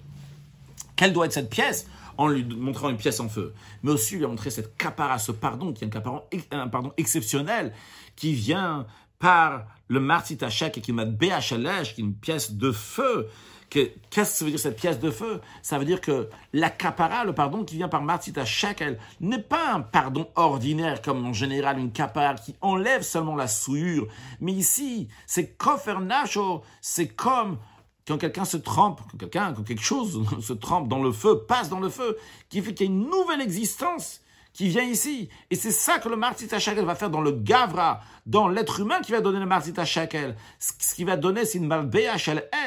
quelle doit être cette pièce, en lui montrant une pièce en feu, mais aussi il lui a montré cette capara, ce pardon, qui est un, un pardon exceptionnel, qui vient par le martitachek et qui m'a qui est une pièce de feu, Qu'est-ce que ça veut dire cette pièce de feu? Ça veut dire que la capara, le pardon qui vient par Martita Shekel, n'est pas un pardon ordinaire comme en général une capara qui enlève seulement la souillure. Mais ici, c'est nacho, c'est comme quand quelqu'un se trempe, quand quelqu'un, quand quelque chose se trempe dans le feu, passe dans le feu, qui fait qu'il y a une nouvelle existence qui vient ici. Et c'est ça que le Martita Shakel va faire dans le Gavra, dans l'être humain qui va donner le Martita Shakel. Ce qui va donner, c'est une Malbea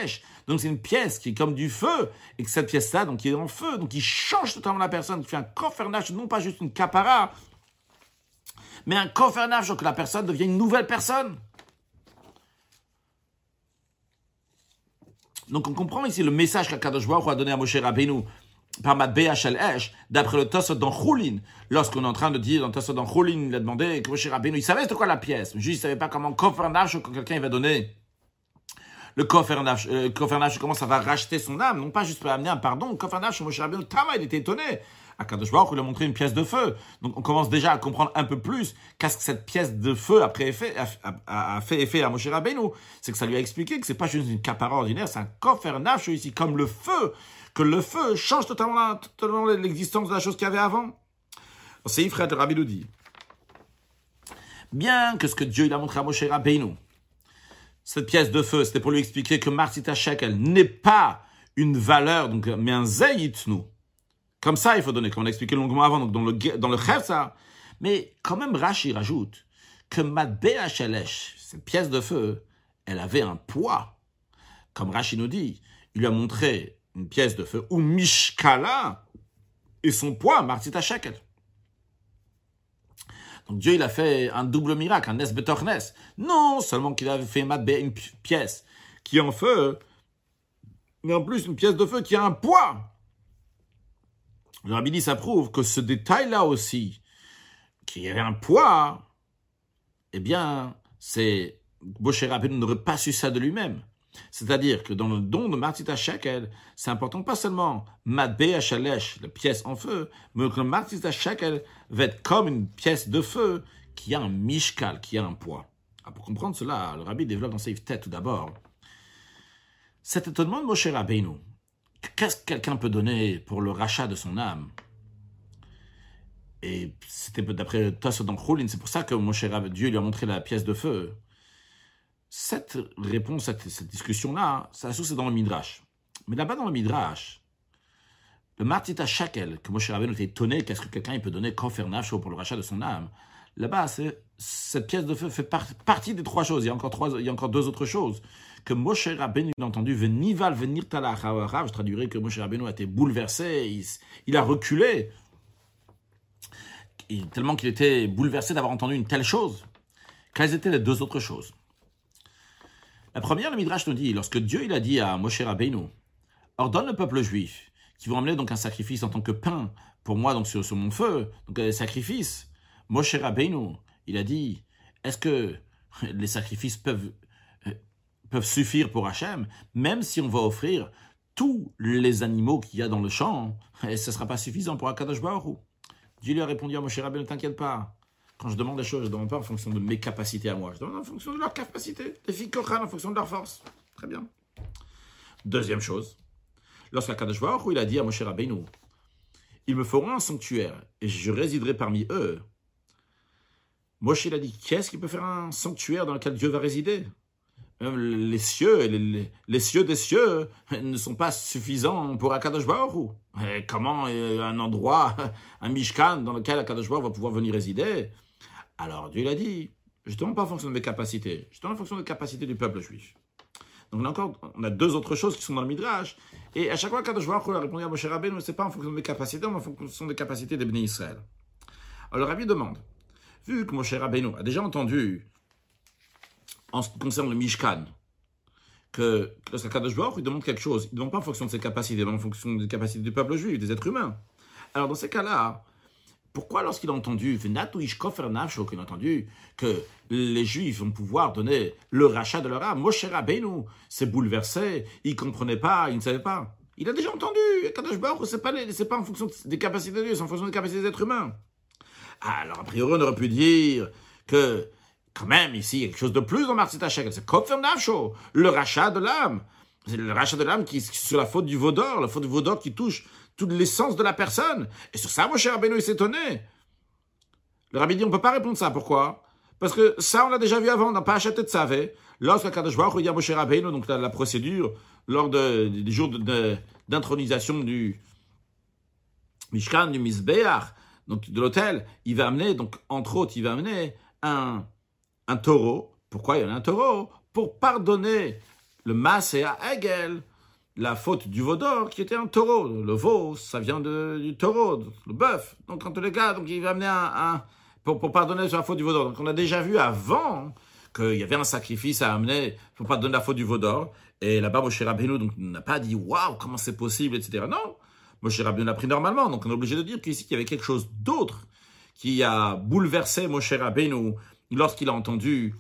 Esh. Donc c'est une pièce qui est comme du feu, et que cette pièce-là, donc qui est en feu, donc qui change totalement la personne, qui fait un confernage, non pas juste une capara, mais un confernage, donc que la personne devient une nouvelle personne. Donc on comprend ici le message qu'Akadosh Baruch a donné à Moshe Rabbeinu par Shel Esh, d'après le Tosot dans lorsqu'on est en train de dire dans Tosot dans il a demandé que Moshe Rabbeinu, il savait c'était quoi la pièce, juste il savait pas comment confernage quand quelqu'un va donner le Kofernach, euh, comment ça va racheter son âme, non pas juste pour amener un pardon. Le Kofernach, Moshe Rabbeinu, il était étonné. À Kadosh Baruch, il a montré une pièce de feu. Donc on commence déjà à comprendre un peu plus qu'est-ce que cette pièce de feu a, effet, a, fait effet à Moshe Rabbeinu. C'est que ça lui a expliqué que c'est pas juste une capara ordinaire, c'est un Kofernach ici, comme le feu. Que le feu change totalement, l'existence de la chose qu'il y avait avant. C'est Ifrat Rabbi nous dit. Bien que ce que Dieu il a montré à Moshe Rabbeinu, cette pièce de feu, c'était pour lui expliquer que Martita Shekel n'est pas une valeur, donc, mais un nous. Comme ça, il faut donner, comme on a expliqué longuement avant, donc dans le, dans le Mais quand même, Rashi rajoute que Matbea Shelesh, cette pièce de feu, elle avait un poids. Comme Rashi nous dit, il lui a montré une pièce de feu, ou Mishkala, et son poids, Martita Shekel. Dieu, il a fait un double miracle, un Nes. Non seulement qu'il avait fait une pièce qui est en feu, mais en plus une pièce de feu qui a un poids. Le rabbi dit, ça prouve que ce détail-là aussi, qui avait un poids, eh bien, c'est, Rabbeinu n'aurait pas su ça de lui-même. C'est-à-dire que dans le don de Martita Shekel, c'est important pas seulement Matbe Shalesh, la pièce en feu, mais que le Martita Shekel va être comme une pièce de feu qui a un mishkal, qui a un poids. Ah, pour comprendre cela, le rabbi développe dans sa tête tout d'abord. Cet étonnement de Moshe Rabbeinu, qu'est-ce que quelqu'un peut donner pour le rachat de son âme? Et c'était d'après Tosso dans c'est pour ça que Moshe Rabbeinu, Dieu lui a montré la pièce de feu cette réponse, cette, discussion-là, ça c'est dans le Midrash. Mais là-bas dans le Midrash, le Martita Shakel, que Moshe Rabbeinu était étonné, qu'est-ce que quelqu'un peut donner Kofer pour le rachat de son âme Là-bas, cette pièce de feu fait partie des trois choses. Il y a encore, trois, il y a encore deux autres choses. Que Moshe Rabbeinu a entendu, Venival venir je traduirais que Moshe Rabbeinu a été bouleversé, il, a reculé. tellement qu'il était bouleversé d'avoir entendu une telle chose. Quelles étaient les deux autres choses? La première, le Midrash nous dit, lorsque Dieu il a dit à Moshe Rabbeinu, ordonne le peuple juif, qui vont emmener donc un sacrifice en tant que pain pour moi donc sur, mon feu, donc un sacrifice. Moshe Rabbeinu, il a dit, est-ce que les sacrifices peuvent, euh, peuvent suffire pour Hachem, même si on va offrir tous les animaux qu'il y a dans le champ, et ce ne sera pas suffisant pour Akadosh Baruch Dieu lui a répondu à Moshe Rabbeinu, t'inquiète pas. Quand je demande des choses, je ne demande pas en fonction de mes capacités à moi. Je demande en fonction de leurs capacités. Les filles en fonction de leur force. Très bien. Deuxième chose. Lorsqu'Akadosh Baruch il a dit à Moshe Rabbeinu, ils me feront un sanctuaire et je résiderai parmi eux. Moshe a dit, qu'est-ce qui peut faire un sanctuaire dans lequel Dieu va résider? Les cieux, les, cieux des cieux ne sont pas suffisants pour Akadosh Baruch Comment un endroit, un Mishkan dans lequel Akadosh Baruch va pouvoir venir résider? Alors Dieu l'a dit, demande pas en fonction de mes capacités, demande en fonction des capacités du peuple juif. Donc là encore, on a deux autres choses qui sont dans le Midrash. Et à chaque fois Baruch a répondu à Moshe Rabbeinu, ce n'est pas en fonction de mes capacités, mais en fonction des capacités des bénis Israël. Alors Rabbi demande, vu que Moshe Rabbeinu a déjà entendu en ce qui concerne le Mishkan, que lorsqu'Akadosh Baruch il demande quelque chose, il ne demande pas en fonction de ses capacités, mais en fonction des capacités du peuple juif, des êtres humains. Alors dans ces cas-là, pourquoi lorsqu'il a entendu, qu'il a entendu que les Juifs vont pouvoir donner le rachat de leur âme, Moshe Rabbeinu s'est bouleversé, il comprenait pas, il ne savait pas. Il a déjà entendu, Kadosh Baruch, ce n'est pas, pas en fonction des capacités de Dieu, c'est en fonction des capacités des êtres humains. Alors, a priori, on aurait pu dire que quand même, ici, il y a quelque chose de plus dans Martzita Shekel. C'est le rachat de l'âme. C'est le rachat de l'âme qui sur la faute du vaudor, la faute du vaudor qui touche toute l'essence de la personne. Et sur ça, mon cher Rabbeinu, il s'étonnait. Le rabbi dit, on ne peut pas répondre ça. Pourquoi? Parce que ça, on l'a déjà vu avant, on n'a pas acheté de savé. Lorsque Kadosh Baruch dit à Moshe Rabbeinu, donc la, la procédure, lors de, des jours d'intronisation du Mishkan, du Misbeach, donc de l'hôtel, il va amener, donc entre autres, il va amener un taureau. Pourquoi il y en a un taureau? Pour pardonner le mas et à Hegel, la faute du veau d'or qui était un taureau. Le veau, ça vient du taureau, le bœuf. Donc, en tous les cas, donc, il va amener un, pour, pardonner sur la faute du veau d'or. Donc, on a déjà vu avant qu'il y avait un sacrifice à amener pour pardonner la faute du veau d'or. Et là-bas, Moshe Rabbeinu n'a pas dit waouh comment c'est possible, etc. Non, Moshe Rabbeinu l'a pris normalement. Donc, on est obligé de dire qu'ici, il y avait quelque chose d'autre qui a bouleversé Moshe Rabbeinu lorsqu'il a entendu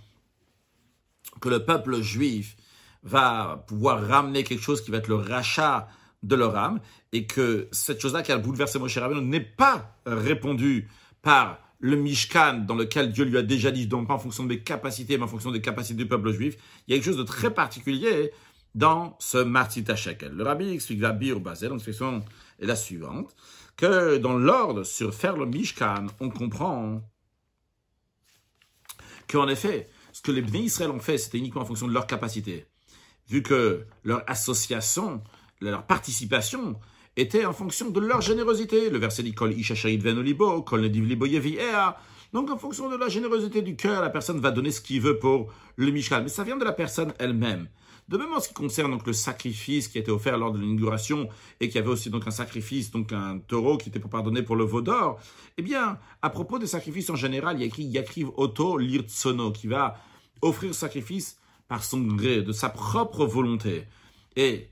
que le peuple juif va pouvoir ramener quelque chose qui va être le rachat de leur âme, et que cette chose-là qui a bouleversé Moshe Rabbeinu n'est pas répondue par le Mishkan dans lequel Dieu lui a déjà dit, donc pas en fonction de mes capacités, mais en fonction des capacités du peuple juif. Il y a quelque chose de très particulier dans ce Martita Shekel. Le rabbi explique la Bir Bazel, l'expression est la suivante, que dans l'ordre sur faire le Mishkan, on comprend qu'en effet, ce que les Bnei Israël ont fait, c'était uniquement en fonction de leur capacité. Vu que leur association, leur participation était en fonction de leur générosité. Le verset dit Kol ven olibo, Kol Donc en fonction de la générosité du cœur, la personne va donner ce qu'il veut pour le Mishkan. Mais ça vient de la personne elle-même. De même en ce qui concerne donc le sacrifice qui a été offert lors de l'inauguration et qui avait aussi donc un sacrifice, donc un taureau qui était pour pardonner pour le veau d'or, eh bien, à propos des sacrifices en général, il y a écrit Yakriv Oto Lirtsono qui va offrir sacrifice par son gré, de sa propre volonté. Et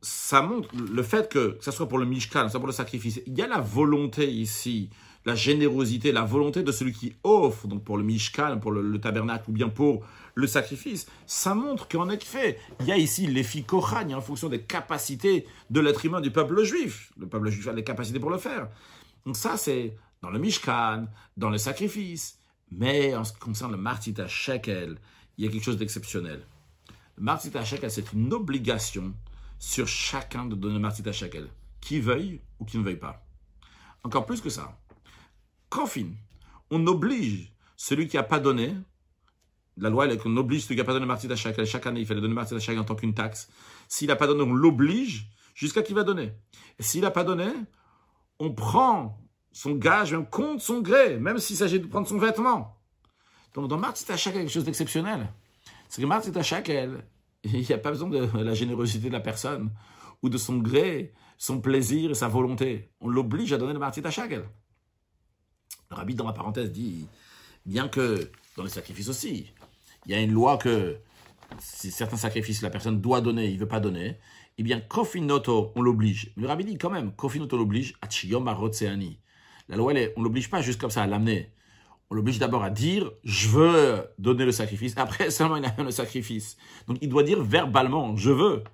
ça montre le fait que, que ce soit pour le Mishkan, que ce soit pour le sacrifice, il y a la volonté ici la générosité, la volonté de celui qui offre, donc pour le Mishkan, pour le, tabernacle ou bien pour le sacrifice, ça montre qu'en effet, il y a ici l'efficoragne en fonction des capacités de l'être humain du peuple juif. Le peuple juif a les capacités pour le faire. Donc ça, c'est dans le Mishkan, dans le sacrifice. Mais en ce qui concerne le Martita Shekel, il y a quelque chose d'exceptionnel. Le Martita Shekel, c'est une obligation sur chacun de donner le Martita Shekel, qui veuille ou qui ne veuille pas. Encore plus que ça, Kofin, on oblige celui qui n'a pas donné, la loi est qu'on oblige celui qui n'a pas donné martyr à chaque, chaque année, il fallait donner martyr à chaque en tant qu'une taxe. S'il n'a pas donné, on l'oblige jusqu'à qu'il va donner. Et s'il n'a pas donné, on prend son gage, on compte son gré, même s'il s'agit de prendre son vêtement. Donc dans Martyr à chaque, quelque chose d'exceptionnel. C'est que à chaque, il n'y a pas besoin de la générosité de la personne ou de son gré, son plaisir et sa volonté. On l'oblige à donner le à chaque. Le rabbi, dans la parenthèse, dit bien que dans les sacrifices aussi, il y a une loi que si certains sacrifices la personne doit donner, il ne veut pas donner, eh bien, kofinoto, on l'oblige. Le rabbi dit quand même, kofinoto l'oblige, achiyom arotseani. La loi, elle on ne l'oblige pas juste comme ça à l'amener. On l'oblige d'abord à dire, je veux donner le sacrifice. Après, seulement, il a le sacrifice. Donc, il doit dire verbalement, je veux.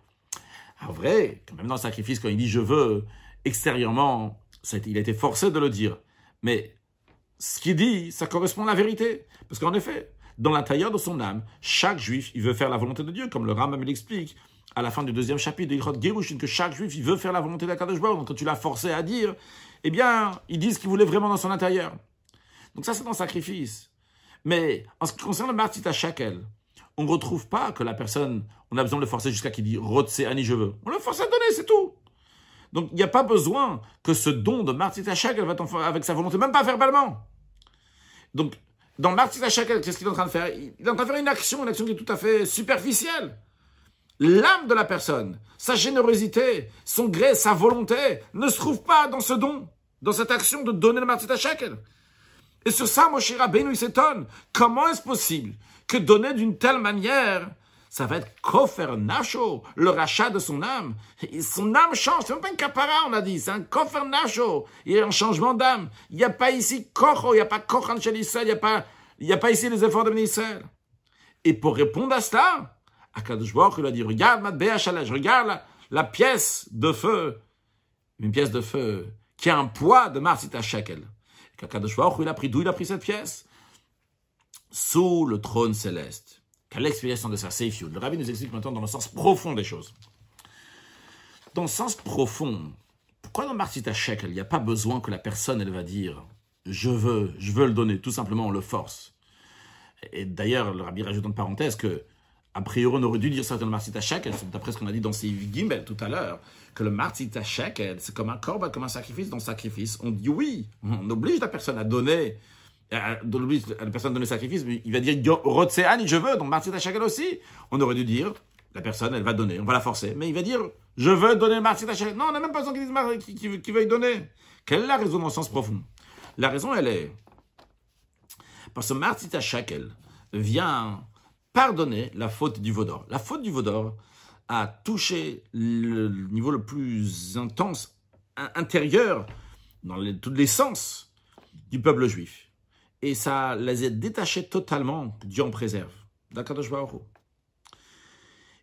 En vrai, quand même dans le sacrifice, quand il dit je veux, extérieurement, il a été forcé de le dire. Mais ce qu'il dit, ça correspond à la vérité. Parce qu'en effet, dans l'intérieur de son âme, chaque juif, il veut faire la volonté de Dieu, comme le Rambam l'explique à la fin du deuxième chapitre de Yichot Gerushin, que chaque juif, il veut faire la volonté d'Akadosh. Donc quand tu l'as forcé à dire, eh bien, il dit ce qu'il voulait vraiment dans son intérieur. Donc ça, c'est le sacrifice. Mais en ce qui concerne le martyr à Shakel, on ne retrouve pas que la personne, on a besoin de le forcer jusqu'à qu'il dit Rotse Ani, je veux. On le force à donner, c'est tout. Donc il n'y a pas besoin que ce don de martyr à Shakel va avec sa volonté, même pas verbalement. Donc, dans martyr à Shakel, qu'est-ce qu'il est en train de faire? Il est en train de faire une action, une action qui est tout à fait superficielle. L'âme de la personne, sa générosité, son gré, sa volonté ne se trouve pas dans ce don, dans cette action de donner le martyr à Shakel. Et sur ça, Moshe Rabbeinu, s'étonne. Comment est-ce possible que donner d'une telle manière, ça va être kofer nacho, le rachat de son âme? Et son âme change. C'est même pas une capara, on a dit. C'est un kofer nacho. Il y a un changement d'âme. Il n'y a pas ici kocho, il n'y a pas kochan Israël, il n'y a pas, il a pas ici les efforts de Ben Israël. Et pour répondre à cela, Akadosh Baruch lui a dit, regarde Matbea Shalesh, regarde la, la pièce de feu, une pièce de feu qui a un poids de Marsita Shekel. Hu, il a pris d'où il a pris cette pièce Sous le trône céleste. Quelle explication de ça Seif. Le rabbi nous explique maintenant dans le sens profond des choses. Dans le sens profond, pourquoi dans Marsita Shekel, il n'y a pas besoin que la personne, elle va dire, je veux, je veux le donner, tout simplement on le force. Et d'ailleurs, le rabbi rajoute en parenthèse que, a priori, on aurait dû dire ça dans le Martit Shekel, d'après ce qu'on a dit dans ces Gimbel tout à l'heure, que le Martit Shekel, c'est comme un corban, comme un sacrifice. Dans sacrifice, on dit oui, on oblige la personne à donner, on oblige la personne à donner le sacrifice, mais il va dire Rotseani, je veux, donc Martit Shekel aussi. On aurait dû dire, la personne, elle va donner, on va la forcer, mais il va dire, je veux donner le Martit Shekel. Non, on n'a même pas besoin qu'il dise qu'il qu'il- qu'il veuille donner. Quelle est la raison dans le sens profond? La raison, elle est, parce que Martita Shakel vient pardonner la faute du Vaudor. La faute du Vaudor a touché le niveau le plus intense, in- intérieur, dans les- tous les sens du peuple juif. Et ça les a détachés totalement, Dieu en préserve. d'Akadosh.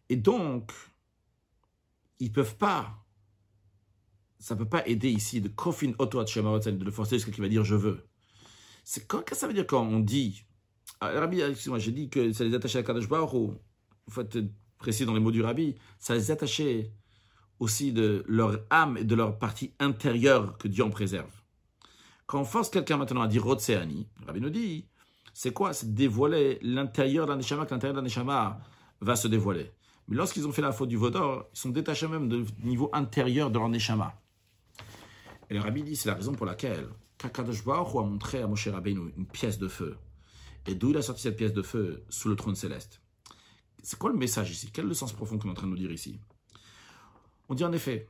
Et donc, ils peuvent pas, ça peut pas aider ici de kofin auto de le forcer jusqu'à qui va dire je veux. C'est quoi que ça veut dire quand on dit ah, Rabbi, excuse-moi, j'ai dit que ça les attachait à Kadosh Baruch faut être précis dans les mots du Rabbi. Ça les attachait aussi de leur âme et de leur partie intérieure que Dieu en préserve. Quand on force quelqu'un maintenant à dire Rotseani, le Rabbi nous dit, c'est quoi? C'est dévoiler l'intérieur d'un Neshama, que l'intérieur d'un Neshama va se dévoiler. Mais lorsqu'ils ont fait la faute du Vaudor, ils sont détachés même du niveau intérieur de leur Neshama. Et le Rabbi dit, c'est la raison pour laquelle Kakadosh a montré à Moshe Rabbeinu une pièce de feu. Et d'où il a sorti cette pièce de feu sous le trône céleste? C'est quoi le message ici? Quel est le sens profond qu'on est en train de nous dire ici? On dit en effet,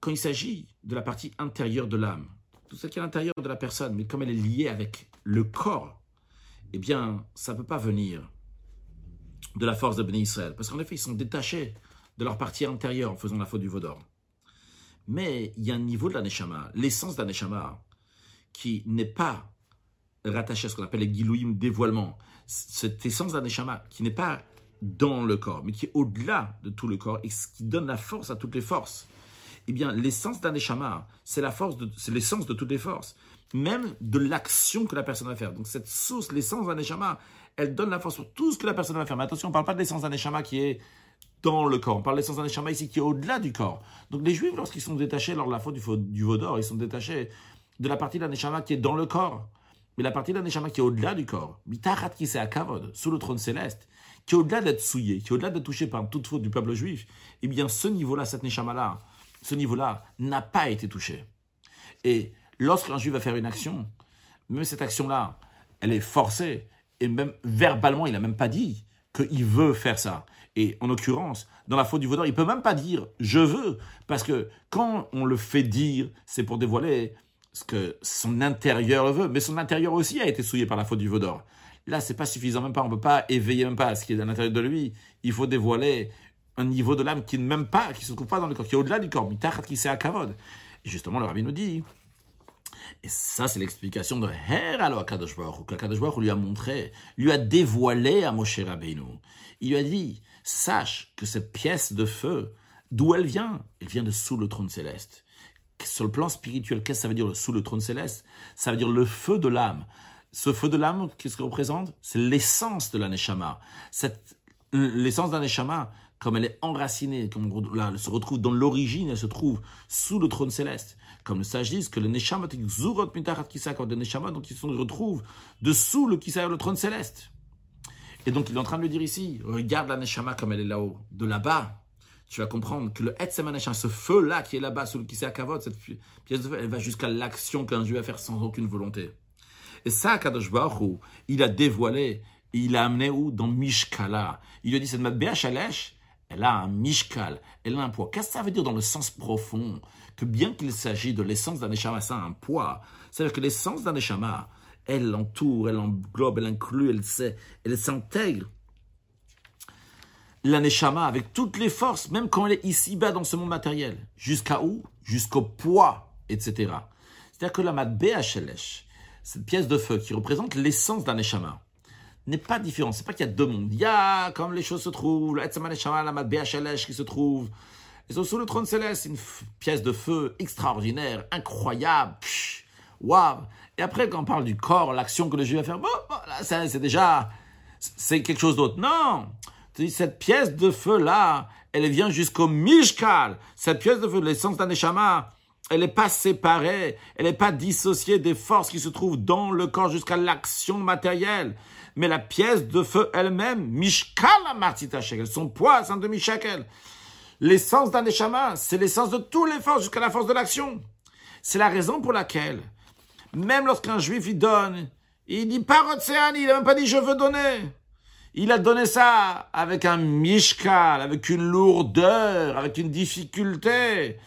quand il s'agit de la partie intérieure de l'âme, tout ce qui est à l'intérieur de la personne, mais comme elle est liée avec le corps, eh bien, ça ne peut pas venir de la force de Béni Israël. Parce qu'en effet, ils sont détachés de leur partie intérieure en faisant la faute du Vaudor. Mais il y a un niveau de la Neshama, l'essence de la Neshama, qui n'est pas rattaché à ce qu'on appelle les gilouim dévoilement, cette essence d'un neshama qui n'est pas dans le corps, mais qui est au-delà de tout le corps et ce qui donne la force à toutes les forces. Eh bien, l'essence d'un neshama, c'est la force, c'est l'essence de toutes les forces, même de l'action que la personne va faire. Donc cette source, l'essence d'un neshama, elle donne la force pour tout ce que la personne va faire. Mais attention, on ne parle pas de l'essence d'un neshama qui est dans le corps. On parle de l'essence d'un neshama ici qui est au-delà du corps. Donc les juifs, lorsqu'ils sont détachés lors de la faute du, du vaudor, ils sont détachés de la partie d'un neshama qui est dans le corps. Mais la partie d'un neshama qui est au-delà du corps, mitachat qui c'est à kavod, sous le trône céleste, qui au-delà d'être souillé, qui au-delà d'être touché par toute faute du peuple juif, eh bien ce niveau-là, cette neshama-là, ce niveau-là n'a pas été touché. Et lorsqu'un juif va faire une action, même cette action-là, elle est forcée, et même verbalement, il n'a même pas dit qu'il veut faire ça. Et en l'occurrence, dans la faute du vaudor, il peut même pas dire je veux, parce que quand on le fait dire, c'est pour dévoiler ce que son intérieur veut, mais son intérieur aussi a été souillé par la faute du vaudor. Là, c'est pas suffisant, même pas, on peut pas éveiller même pas ce qui est à l'intérieur de lui. Il faut dévoiler un niveau de l'âme qui ne même pas, qui se trouve pas dans le corps, qui est au-delà du corps, mitachat qui c'est à. Et justement, le rabbi nous dit, et ça, c'est l'explication de Her alors Kadosh Baruch Kadosh Baruch lui a montré, lui a dévoilé à Moshe Rabbeinu. Il lui a dit, sache que cette pièce de feu D'où elle vient? Elle vient de sous le trône céleste. Sur le plan spirituel, qu'est-ce que ça veut dire sous le trône céleste? Ça veut dire le feu de l'âme. Ce feu de l'âme, qu'est-ce qu'il représente C'est l'essence de la Neshama. L'essence d'un Neshama, comme elle est enracinée, comme elle se retrouve dans l'origine, elle se trouve sous le trône céleste. Comme le sage dit que le Neshama, Zurot le Neshama, donc ils se retrouvent dessous le Kisa, le trône céleste. Et donc il est en train de le dire ici, regarde la Neshama comme elle est là-haut, de là-bas. Tu vas comprendre que le Neshama, ce feu-là qui est là-bas, sous le Kisa Kavod, cette pièce de feu, elle va jusqu'à l'action qu'un Dieu va faire sans aucune volonté. Et ça, Kadosh Baruch il a dévoilé, il a amené où? Dans Mishkala. Il a dit, cette Matbea Shalesh, elle a un Mishkal, elle a un poids. Qu'est-ce que ça veut dire dans le sens profond? Que bien qu'il s'agit de l'essence d'un Neshama, ça a un poids. C'est-à-dire que l'essence d'un Neshama, elle l'entoure, elle englobe, elle inclut, elle sait, elle s'intègre. La Neshama avec toutes les forces, même quand elle est ici-bas dans ce monde matériel. Jusqu'à où? Jusqu'au poids, etc. C'est-à-dire que la Matbea Shalesh, cette pièce de feu qui représente l'essence d'un Neshama, n'est pas différent. C'est pas qu'il y a deux mondes. Il y a, comme les choses se trouvent, le Neshama, la BHLH qui se trouve. Et sous le trône céleste, une pièce de feu extraordinaire, incroyable. Waouh! Et après, quand on parle du corps, l'action que le Dieu va faire, bon, là, c'est déjà, c'est quelque chose d'autre. Non! Cette pièce de feu-là, elle vient jusqu'au Mishkal. Cette pièce de feu, l'essence d'un Neshama, elle n'est pas séparée, elle n'est pas dissociée des forces qui se trouvent dans le corps jusqu'à l'action matérielle. Mais la pièce de feu elle-même, Mishkala Martita Shekel, son poids, c'est un demi-shekel. L'essence d'un échama, c'est l'essence de toutes les forces jusqu'à la force de l'action. C'est la raison pour laquelle, même lorsqu'un juif il donne, il dit pas il n'a même pas dit je veux donner. Il a donné ça avec un mishkal, avec une lourdeur, avec une difficulté.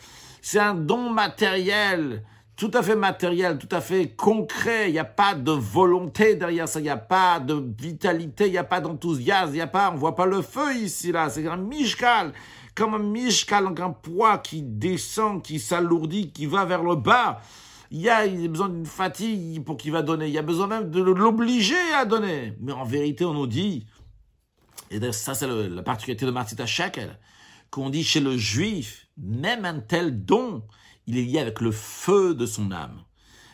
C'est un don matériel, tout à fait matériel, tout à fait concret. Il n'y a pas de volonté derrière ça. Il n'y a pas de vitalité. Il n'y a pas d'enthousiasme. Il n'y a pas, on voit pas le feu ici, là. C'est un mishkal. Comme un mishkal, un poids qui descend, qui s'alourdit, qui va vers le bas. Il y a, besoin d'une fatigue pour qu'il va donner. Il y a besoin même de l'obliger à donner. Mais en vérité, on nous dit, et ça c'est la particularité de Martita Shekel, qu'on dit chez le juif, même un tel don, il est lié avec le feu de son âme.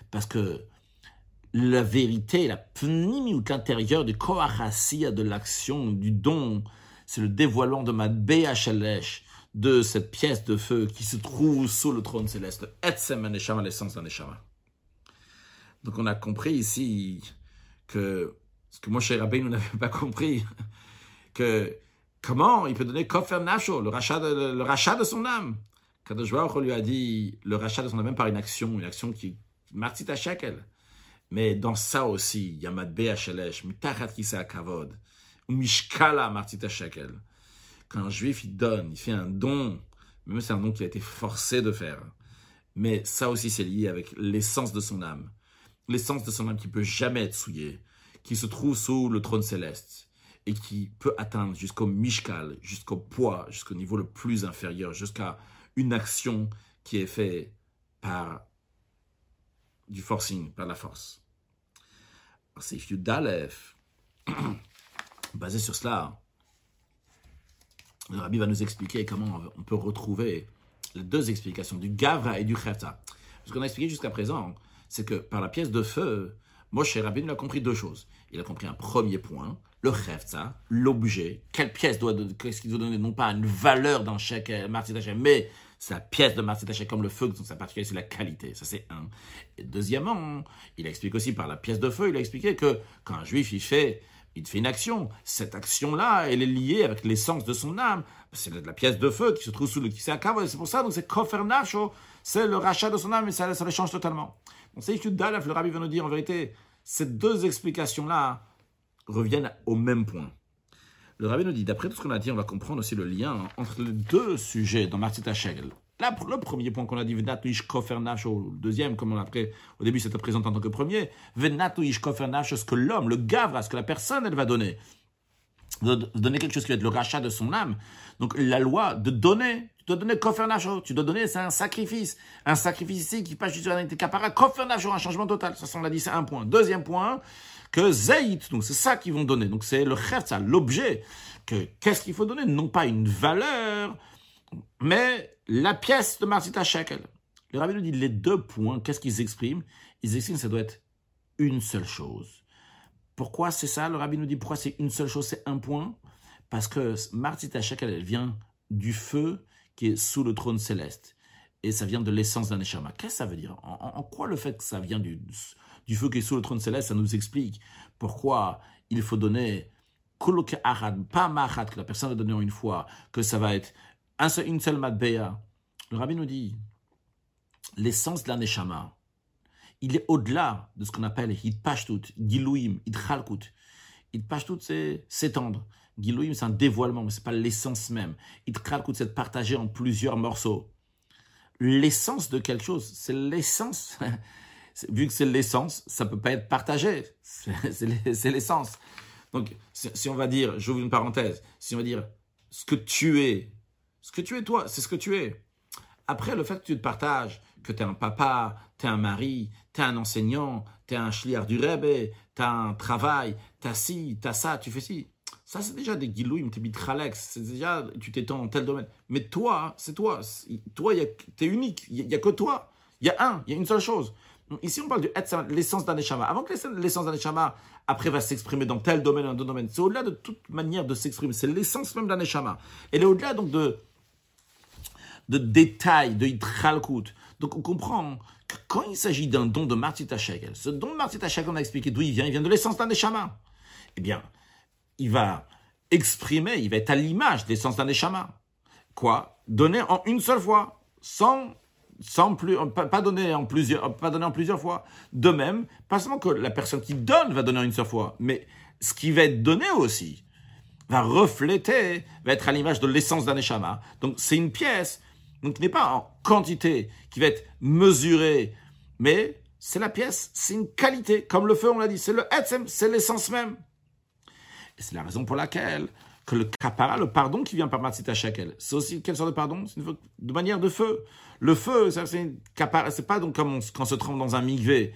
Parce que la vérité, la pnimiout intérieure du koachassia, de l'action, du don, c'est le dévoilement de ma BHLH, de cette pièce de feu qui se trouve sous le trône céleste. Etsem Aneshama, l'essence d'un Donc on a compris ici que, ce que moi, cher Rabbi, nous n'avons pas compris, que Comment il peut donner Kofer Nacho, le rachat de, le rachat de son âme? Kadosh Baruch lui a dit le rachat de son âme par une action, une action qui martit à shekel. Mais dans ça aussi, il y a Hashelesh, Mitachat Kisa Kavod, ou Mishkala martit à shekel. Quand un juif il donne, il fait un don, même c'est un don qu'il a été forcé de faire. Mais ça aussi c'est lié avec l'essence de son âme. L'essence de son âme qui peut jamais être souillée, qui se trouve sous le trône céleste et qui peut atteindre jusqu'au mishkal, jusqu'au poids, jusqu'au niveau le plus inférieur, jusqu'à une action qui est faite par du forcing, par la force. C'est Yudalef, basé sur cela, le rabbi va nous expliquer comment on peut retrouver les deux explications du Gavra et du Chefta. Ce qu'on a expliqué jusqu'à présent, c'est que par la pièce de feu, Moshe Rabbi a compris deux choses. Il a compris un premier point, le ça, l'objet, quelle pièce doit, qu'est-ce qu'il doit donner, non pas une valeur dans chaque euh, Martin mais c'est la pièce de Martin comme le feu, donc sa particularité, c'est la qualité. Ça, c'est un. Et deuxièmement, il explique aussi par la pièce de feu, il a expliqué que quand un juif, il fait, il fait une action, cette action-là, elle est liée avec l'essence de son âme. C'est la pièce de feu qui se trouve sous le qui c'est pour ça, donc c'est Kofer Nacho, c'est le rachat de son âme, et ça, ça le change totalement. Donc c'est Dalef, le rabbi va nous dire en vérité, ces deux explications-là, reviennent au même point. Le rabbin nous dit, d'après tout ce qu'on a dit, on va comprendre aussi le lien entre les deux sujets dans Martita Shegel. Là, le premier point qu'on a dit, Venatuish Kofernach, le deuxième, comme on a après, au début, c'était présenté en tant que premier, Venatuish Kofernach, ce que l'homme, le gavra, ce que la personne, elle va donner. Donner quelque chose qui va être le rachat de son âme. Donc, la loi de donner, tu dois donner Kofernach, tu dois donner, c'est un sacrifice. Un sacrifice ici qui passe juste sur un capara, Kofernach, un changement total. Ça, on l'a dit, c'est un point. Deuxième point, que Zayit, c'est ça qu'ils vont donner. Donc c'est le ça l'objet. Que qu'est-ce qu'il faut donner? Non pas une valeur Mais la pièce de Marzita Shekel, le rabbi nous dit les deux points, qu'est-ce qu'ils expriment? Ils expriment ça doit être une seule chose. Pourquoi c'est ça Le rabbi nous dit pourquoi c'est une seule chose, c'est un point? Parce que Marzita Shekel, elle vient du feu qui est sous le trône céleste. Et ça vient de l'essence d'un Neshama. Qu'est-ce que ça veut dire? En, quoi le fait que ça vient du, du feu qui est sous le trône céleste, ça nous explique pourquoi il faut donner pas mahat, que la personne va donner une fois, que ça va être une seule matbea. Le rabbi nous dit, l'essence de la neshama, il est au-delà de ce qu'on appelle hitpashtut, gilouim, hitchalkut. Hitpashtut, c'est s'étendre. Gilouim, c'est un dévoilement, mais c'est pas l'essence même. Hitchalkut, c'est de partager en plusieurs morceaux. L'essence de quelque chose, c'est l'essence. Vu que c'est l'essence, ça peut pas être partagé. C'est l'essence. Donc, si on va dire, j'ouvre une parenthèse, si on va dire ce que tu es, ce que tu es toi, c'est ce que tu es. Après, le fait que tu te partages, que tu es un papa, tu es un mari, tu es un enseignant, tu es un chliard du Rebbe, tu as un travail, tu as ci, tu as ça, tu fais ci. Ça, c'est déjà des guilouim, t'es bitralex, c'est déjà, tu t'étends dans tel domaine. Mais toi, c'est toi. Toi, tu es unique. Il n'y a, que toi. Il y a un, il y a une seule chose. Ici, on parle de l'essence d'un échama. Avant que l'essence d'un échama, après, va s'exprimer dans tel domaine, dans tel domaine. C'est au-delà de toute manière de s'exprimer. C'est l'essence même d'un échama. Elle est au-delà donc de, de détails, de hitralkut. Donc, on comprend que quand il s'agit d'un don de Martita Shekel, ce don de Martita Shekel, on a expliqué d'où il vient. Il vient de l'essence d'un échama. Eh bien, il va exprimer, il va être à l'image de l'essence d'un échama. Quoi? Donner en une seule fois, sans sans plus, pas donner en plusieurs, pas donner en plusieurs fois. De même, pas seulement que la personne qui donne va donner une seule fois, mais ce qui va être donné aussi va refléter, va être à l'image de l'essence d'un échama. Donc c'est une pièce, donc n'est pas en quantité qui va être mesurée, mais c'est la pièce, c'est une qualité, comme le feu on l'a dit, c'est le etzem, c'est l'essence même. Et c'est la raison pour laquelle que le kapara, le pardon qui vient par Matzita Shakel, c'est aussi quelle sorte de pardon? C'est de manière de feu. Le feu, c'est pas donc comme quand on se trempe dans un migvé.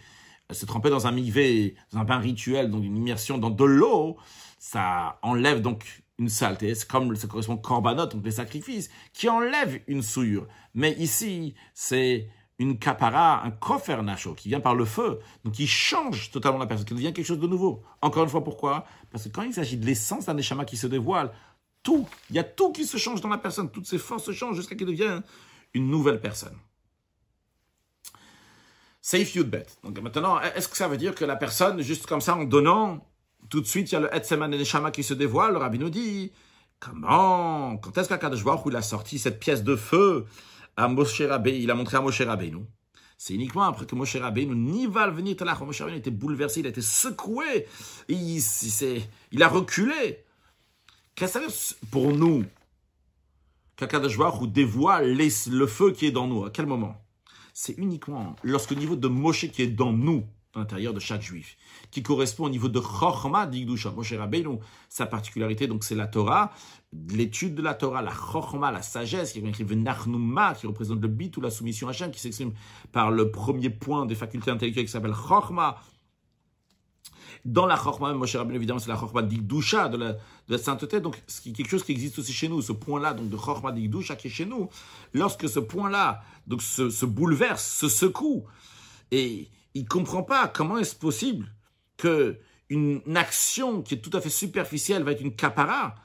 Se tremper dans un migvé, dans un bain rituel, donc une immersion dans de l'eau, ça enlève donc une saleté. C'est comme ça correspond au korbanot, donc les sacrifices, qui enlèvent une souillure. Mais ici, c'est une capara, un kofer nacho, qui vient par le feu, donc qui change totalement la personne, qui devient quelque chose de nouveau. Encore une fois, pourquoi? Parce que quand il s'agit de l'essence d'un échama qui se dévoile, tout, il y a tout qui se change dans la personne, toutes ses forces se changent jusqu'à qu'il devienne une nouvelle personne. Safe Yudbet. Donc maintenant, est-ce que ça veut dire que la personne, juste comme ça, en donnant, tout de suite, il y a le Etseman et Neshama qui se dévoile, le rabbin nous dit, comment, quand est-ce qu'Akadosh il a sorti cette pièce de feu? À Moshe Rabbeinu, il a montré à Moshe Rabbeinu. C'est uniquement après que Moshe Rabbeinu, ni va venir là, Moshe Rabbeinu était bouleversé, il a été secoué, il, il a reculé. Qu'est-ce que ça veut pour nous qu'Akadosh Baruch dévoile le feu qui est dans nous? À quel moment? C'est uniquement lorsque le niveau de Moshe qui est dans nous, l'intérieur de chaque juif, qui correspond au niveau de Chochma d'Igdusha. Moshe Rabbeinu, sa particularité, donc c'est la Torah, l'étude de la Torah, la Chochma, la sagesse, qui est écrit Nachnuma, qui représente le bit ou la soumission à Hachem, qui s'exprime par le premier point des facultés intellectuelles qui s'appelle Chochma. Dans la Chochma, Moshe Rabbeinu, évidemment, c'est la Chochma d'Igdusha, de la, de la sainteté, donc c'est quelque chose qui existe aussi chez nous, ce point-là, donc de Chochma d'Igdusha qui est chez nous. Lorsque ce point-là, donc se bouleverse, se secoue, et il ne comprend pas comment est-ce possible que une action qui est tout à fait superficielle va être une capara.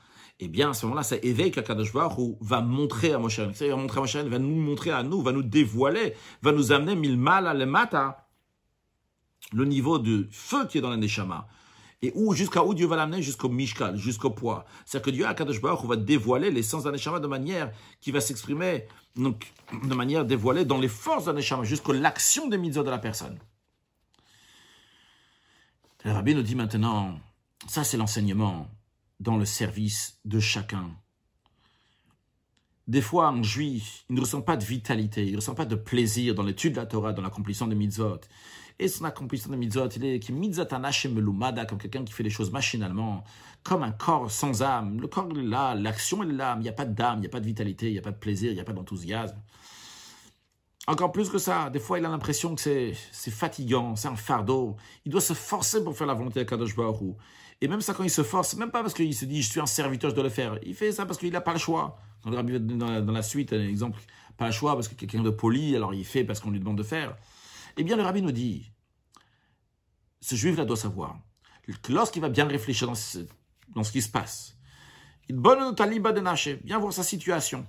Eh bien, à ce moment-là, ça éveille qu'Akadosh ou va montrer à Moshe, il va montrer à Moshe, va nous montrer à nous, va nous dévoiler, va nous amener mille mal à mata, le niveau de feu qui est dans la Neshama. Et où, jusqu'à où Dieu va l'amener? Jusqu'au Mishkal, jusqu'au poids. C'est-à-dire que Dieu, Akadosh Baruch va dévoiler l'essence d'un Neshama de manière qui va s'exprimer, donc, de manière dévoilée dans les forces d'un Neshama, jusqu'à l'action des mitzvot de la personne. Le rabbi nous dit maintenant, ça c'est l'enseignement dans le service de chacun. Des fois, un juif, il ne ressent pas de vitalité, il ne ressent pas de plaisir dans l'étude de la Torah, dans l'accomplissement des mitzvot. Et son accomplissement des mitzvot, il est qui melumada, comme quelqu'un qui fait les choses machinalement, comme un corps sans âme. Le corps est là, l'action est là, mais il n'y a pas d'âme, il n'y a pas de vitalité, il n'y a pas de plaisir, il n'y a pas d'enthousiasme. Encore plus que ça, des fois il a l'impression que c'est, fatigant, c'est un fardeau. Il doit se forcer pour faire la volonté de Kadosh Baruch Et même ça, quand il se force, même pas parce qu'il se dit je suis un serviteur, je dois le faire. Il fait ça parce qu'il n'a pas le choix. Dans, la, dans la suite, un exemple, pas le choix parce que quelqu'un de poli, alors il fait parce qu'on lui demande de faire. Eh bien, le rabbi nous dit, ce juif-là doit savoir que lorsqu'il va bien réfléchir dans ce, qui se passe, il bonne bien voir sa situation.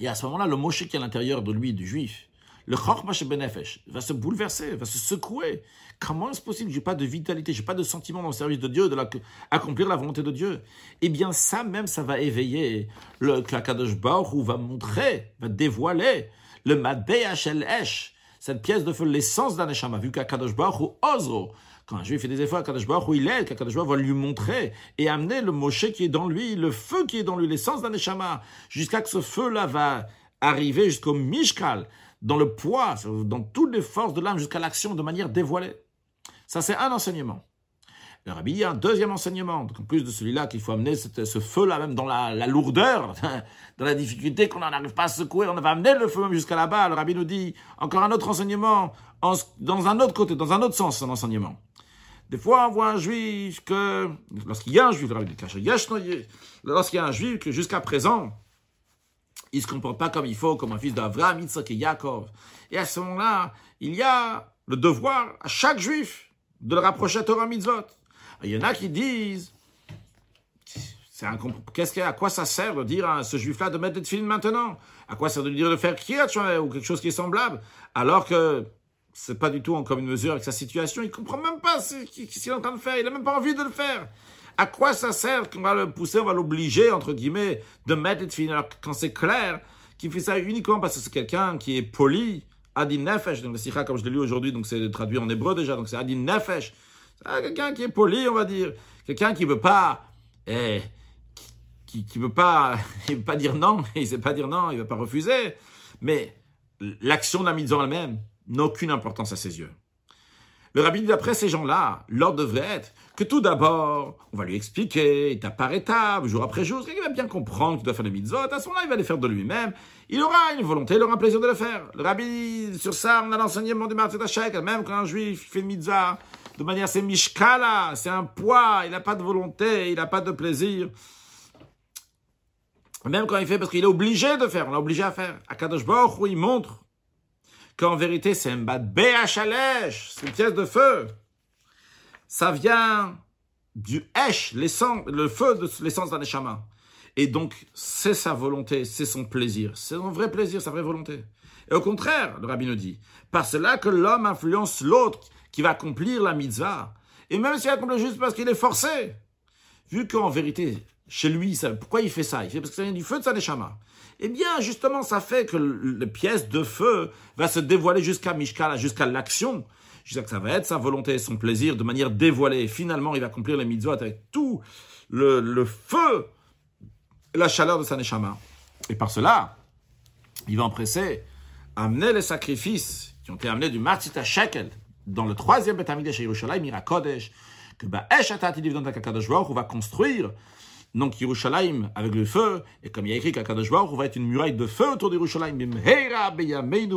Et à ce moment-là, le Moshe qui est à l'intérieur de lui, du juif, le Chormash Benefesh, va se bouleverser, va se secouer. Comment est-ce possible? Je n'ai pas de vitalité, je n'ai pas de sentiment dans le service de Dieu, de la, accomplir la volonté de Dieu. Eh bien, ça même, ça va éveiller le Kadosh Baruch va montrer, va dévoiler le Madbe Esh, cette pièce de feu, l'essence d'un Eshama, vu qu'Akadosh Baruch Ozro, quand un juif fait des efforts, Akadosh Baruch il est, qu'Akadosh Baruch va lui montrer et amener le Moshe qui est dans lui, le feu qui est dans lui, l'essence d'un Eshama, jusqu'à que ce feu-là va arriver jusqu'au Mishkal, dans le poids, dans toutes les forces de l'âme, jusqu'à l'action de manière dévoilée. Ça, c'est un enseignement. Le rabbi a un deuxième enseignement, en plus de celui-là qu'il faut amener ce feu-là même dans la, lourdeur, dans la difficulté qu'on n'arrive pas à secouer, on va amener le feu même jusqu'à là-bas. Le rabbi nous dit encore un autre enseignement, dans un autre côté, dans un autre sens, un enseignement. Des fois, on voit un juif que, lorsqu'il y a un juif, lorsqu'il y a un juif que jusqu'à présent, il ne se comporte pas comme il faut, comme un fils d'Avraham, Yitzhak et Yaakov. Et à ce moment-là, il y a le devoir à chaque juif de le rapprocher à Torah Mitzvot. Il y en a qui disent, qu'est-ce à quoi ça sert de dire à ce juif-là de mettre des films maintenant? À quoi ça sert de dire de faire Kriyat ou quelque chose qui est semblable? Alors que c'est pas du tout en commune mesure avec sa situation. Il comprend même pas ce qu'il est en train de faire. Il a même pas envie de le faire. À quoi ça sert qu'on va le pousser, on va l'obliger, entre guillemets, de mettre et de finir? Quand c'est clair qu'il fait ça uniquement parce que c'est quelqu'un qui est poli, Adin Nefesh, donc le Sikha, comme je l'ai lu aujourd'hui, donc c'est traduit en hébreu déjà, donc c'est Adin Nefesh. C'est quelqu'un qui est poli, on va dire. Quelqu'un qui veut pas, eh, qui, qui veut pas, il veut pas dire non, il sait pas dire non, il veut pas refuser. Mais l'action de la mise en elle-même, n'a aucune importance à ses yeux. Le rabbi dit d'après ces gens-là, l'ordre devrait être que tout d'abord, on va lui expliquer, étape par étape, jour après jour, qu'il va bien comprendre qu'il doit faire le mitzvot, à ce moment-là, il va les faire de lui-même, il aura une volonté, il aura un plaisir de le faire. Le rabbi, sur ça, on a l'enseignement du Martin même quand un juif fait le mitzvah, de manière, c'est mishkala, c'est un poids, il n'a pas de volonté, il n'a pas de plaisir. Même quand il fait, parce qu'il est obligé de faire, on l'a obligé à faire. À Kadosh Baruch il montre qu'en vérité c'est un bad BHLH, c'est une pièce de feu. Ça vient du Hesh, le feu de l'essence d'un échama. Et donc, c'est sa volonté, c'est son plaisir, c'est son vrai plaisir, sa vraie volonté. Et au contraire, le rabbin nous dit, par cela que l'homme influence l'autre qui va accomplir la mitzvah. Et même s'il accomplit juste parce qu'il est forcé, vu qu'en vérité, chez lui, pourquoi il fait ça? Il fait parce que ça vient du feu de sa. Eh bien, justement, ça fait que la pièce de feu va se dévoiler jusqu'à Mishkala, jusqu'à l'action, jusqu'à que ça va être sa volonté et son plaisir de manière dévoilée. Et finalement, il va accomplir les mitzvot avec tout le, feu, la chaleur de sa neshama. Et par cela, il va empresser à amener les sacrifices qui ont été amenés du Matzita Shekel dans le troisième Betamigdash chez Yerushalayim, Mirakodesh, que Ba'esh Atati on va construire donc Yerushalayim avec le feu, et comme il y a écrit qu'Akadosh Baruch va être une muraille de feu autour d'Yerushalayim,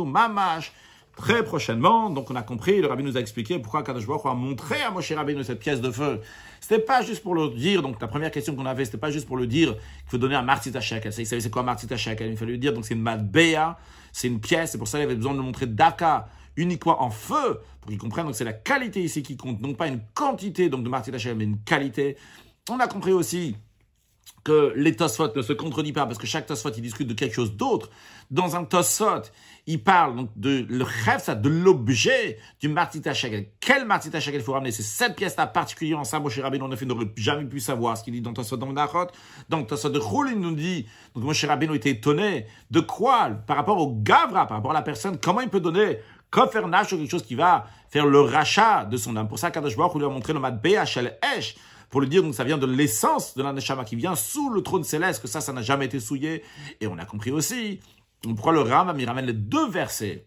mamash, très prochainement. Donc on a compris, le rabbi nous a expliqué pourquoi Akadosh Baruch a montré à Moshe Rabbeinu cette pièce de feu. C'était pas juste pour le dire, donc la première question qu'on avait, c'était pas juste pour le dire qu'il faut donner un martita shekel. Il savait c'est quoi shekel, il fallait lui dire, donc c'est une matbea, c'est une pièce, c'est pour ça qu'il avait besoin de le montrer daka, uniquement en feu, pour qu'il comprenne, donc c'est la qualité ici qui compte, donc pas une quantité donc de shekel, mais une qualité. On a compris aussi que les Tosfot ne se contredisent pas, parce que chaque Tosfot, il discute de quelque chose d'autre. Dans un Tosfot, il parle donc de le ça, de l'objet du Martita Shekel. Quel Martita Shekel il faut ramener? C'est cette pièce-là particulièrement. Ça, Moshe Rabbeinu, en n'aurait jamais pu savoir ce qu'il dit dans Tosfot dans Nachot. Donc, Tosfot de Choul, il nous dit, donc Moshe Rabbeinu était étonné de quoi Par rapport au Gavra, par rapport à la personne, comment il peut donner faire Nash ou quelque chose qui va faire le rachat de son âme. Pour ça, Kadosh Baruch lui a montré le mat Shel Esh, pour lui dire donc ça vient de l'essence de l'aneshama qui vient sous le trône céleste, que ça, ça n'a jamais été souillé. Et on a compris aussi pourquoi le Ram il ramène les deux versets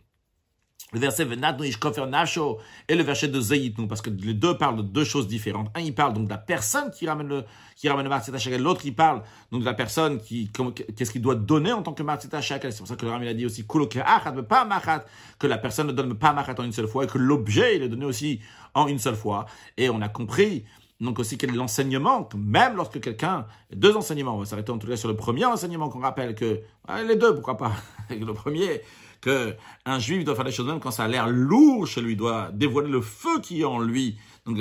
le verset Venadnu Ishkofer Nasho et le verset de Zayitnu, parce que les deux parlent de deux choses différentes. Un, il parle donc de la personne qui ramène le, qui ramène le. L'autre, il parle donc de la personne qui, qu'est-ce qu'il doit donner en tant que Martzit Shekel. C'est pour ça que le Ram, il a dit aussi, que la personne ne donne pas machat en une seule fois et que l'objet, il est donné aussi en une seule fois. Et on a compris, donc aussi quel est l'enseignement, même lorsque quelqu'un, deux enseignements, on va s'arrêter en tout cas sur le premier enseignement qu'on rappelle que, les deux, pourquoi pas, le premier, que un juif doit faire les choses même quand ça a l'air lourd chez lui, doit dévoiler le feu qui est en lui. Donc,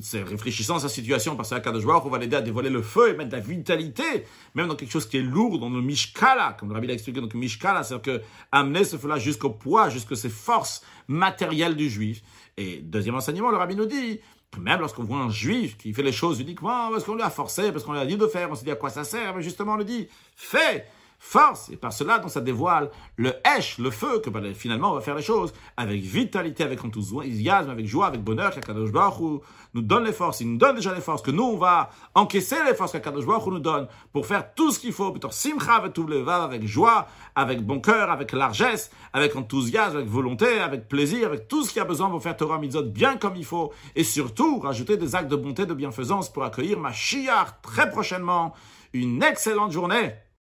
c'est réfléchissant à sa situation, parce qu'à de on va l'aider à dévoiler le feu et mettre de la vitalité, même dans quelque chose qui est lourd, dans le mishkala, comme le rabbi l'a expliqué, donc mishkala, c'est-à-dire que amener ce feu-là jusqu'au poids, jusqu'à ses forces matérielles du juif. Et deuxième enseignement, le rabbi nous dit, même lorsqu'on voit un juif qui fait les choses uniquement parce qu'on lui a forcé, parce qu'on lui a dit de faire, on se dit à quoi ça sert, mais justement on lui dit, fais force. Et par cela, donc, ça dévoile le Hesh, le feu, que ben, finalement, on va faire les choses avec vitalité, avec enthousiasme, avec joie, avec bonheur, qu'Akadosh Baruch nous donne les forces. Il nous donne déjà les forces, que nous, on va encaisser les forces qu'Akadosh Baruch nous donne pour faire tout ce qu'il faut, simcha avec joie, avec bon cœur, avec largesse, avec enthousiasme, avec volonté, avec plaisir, avec tout ce qu'il y a besoin pour faire Torah Mitzot bien comme il faut. Et surtout, rajouter des actes de bonté, de bienfaisance pour accueillir ma chiar très prochainement. Une excellente journée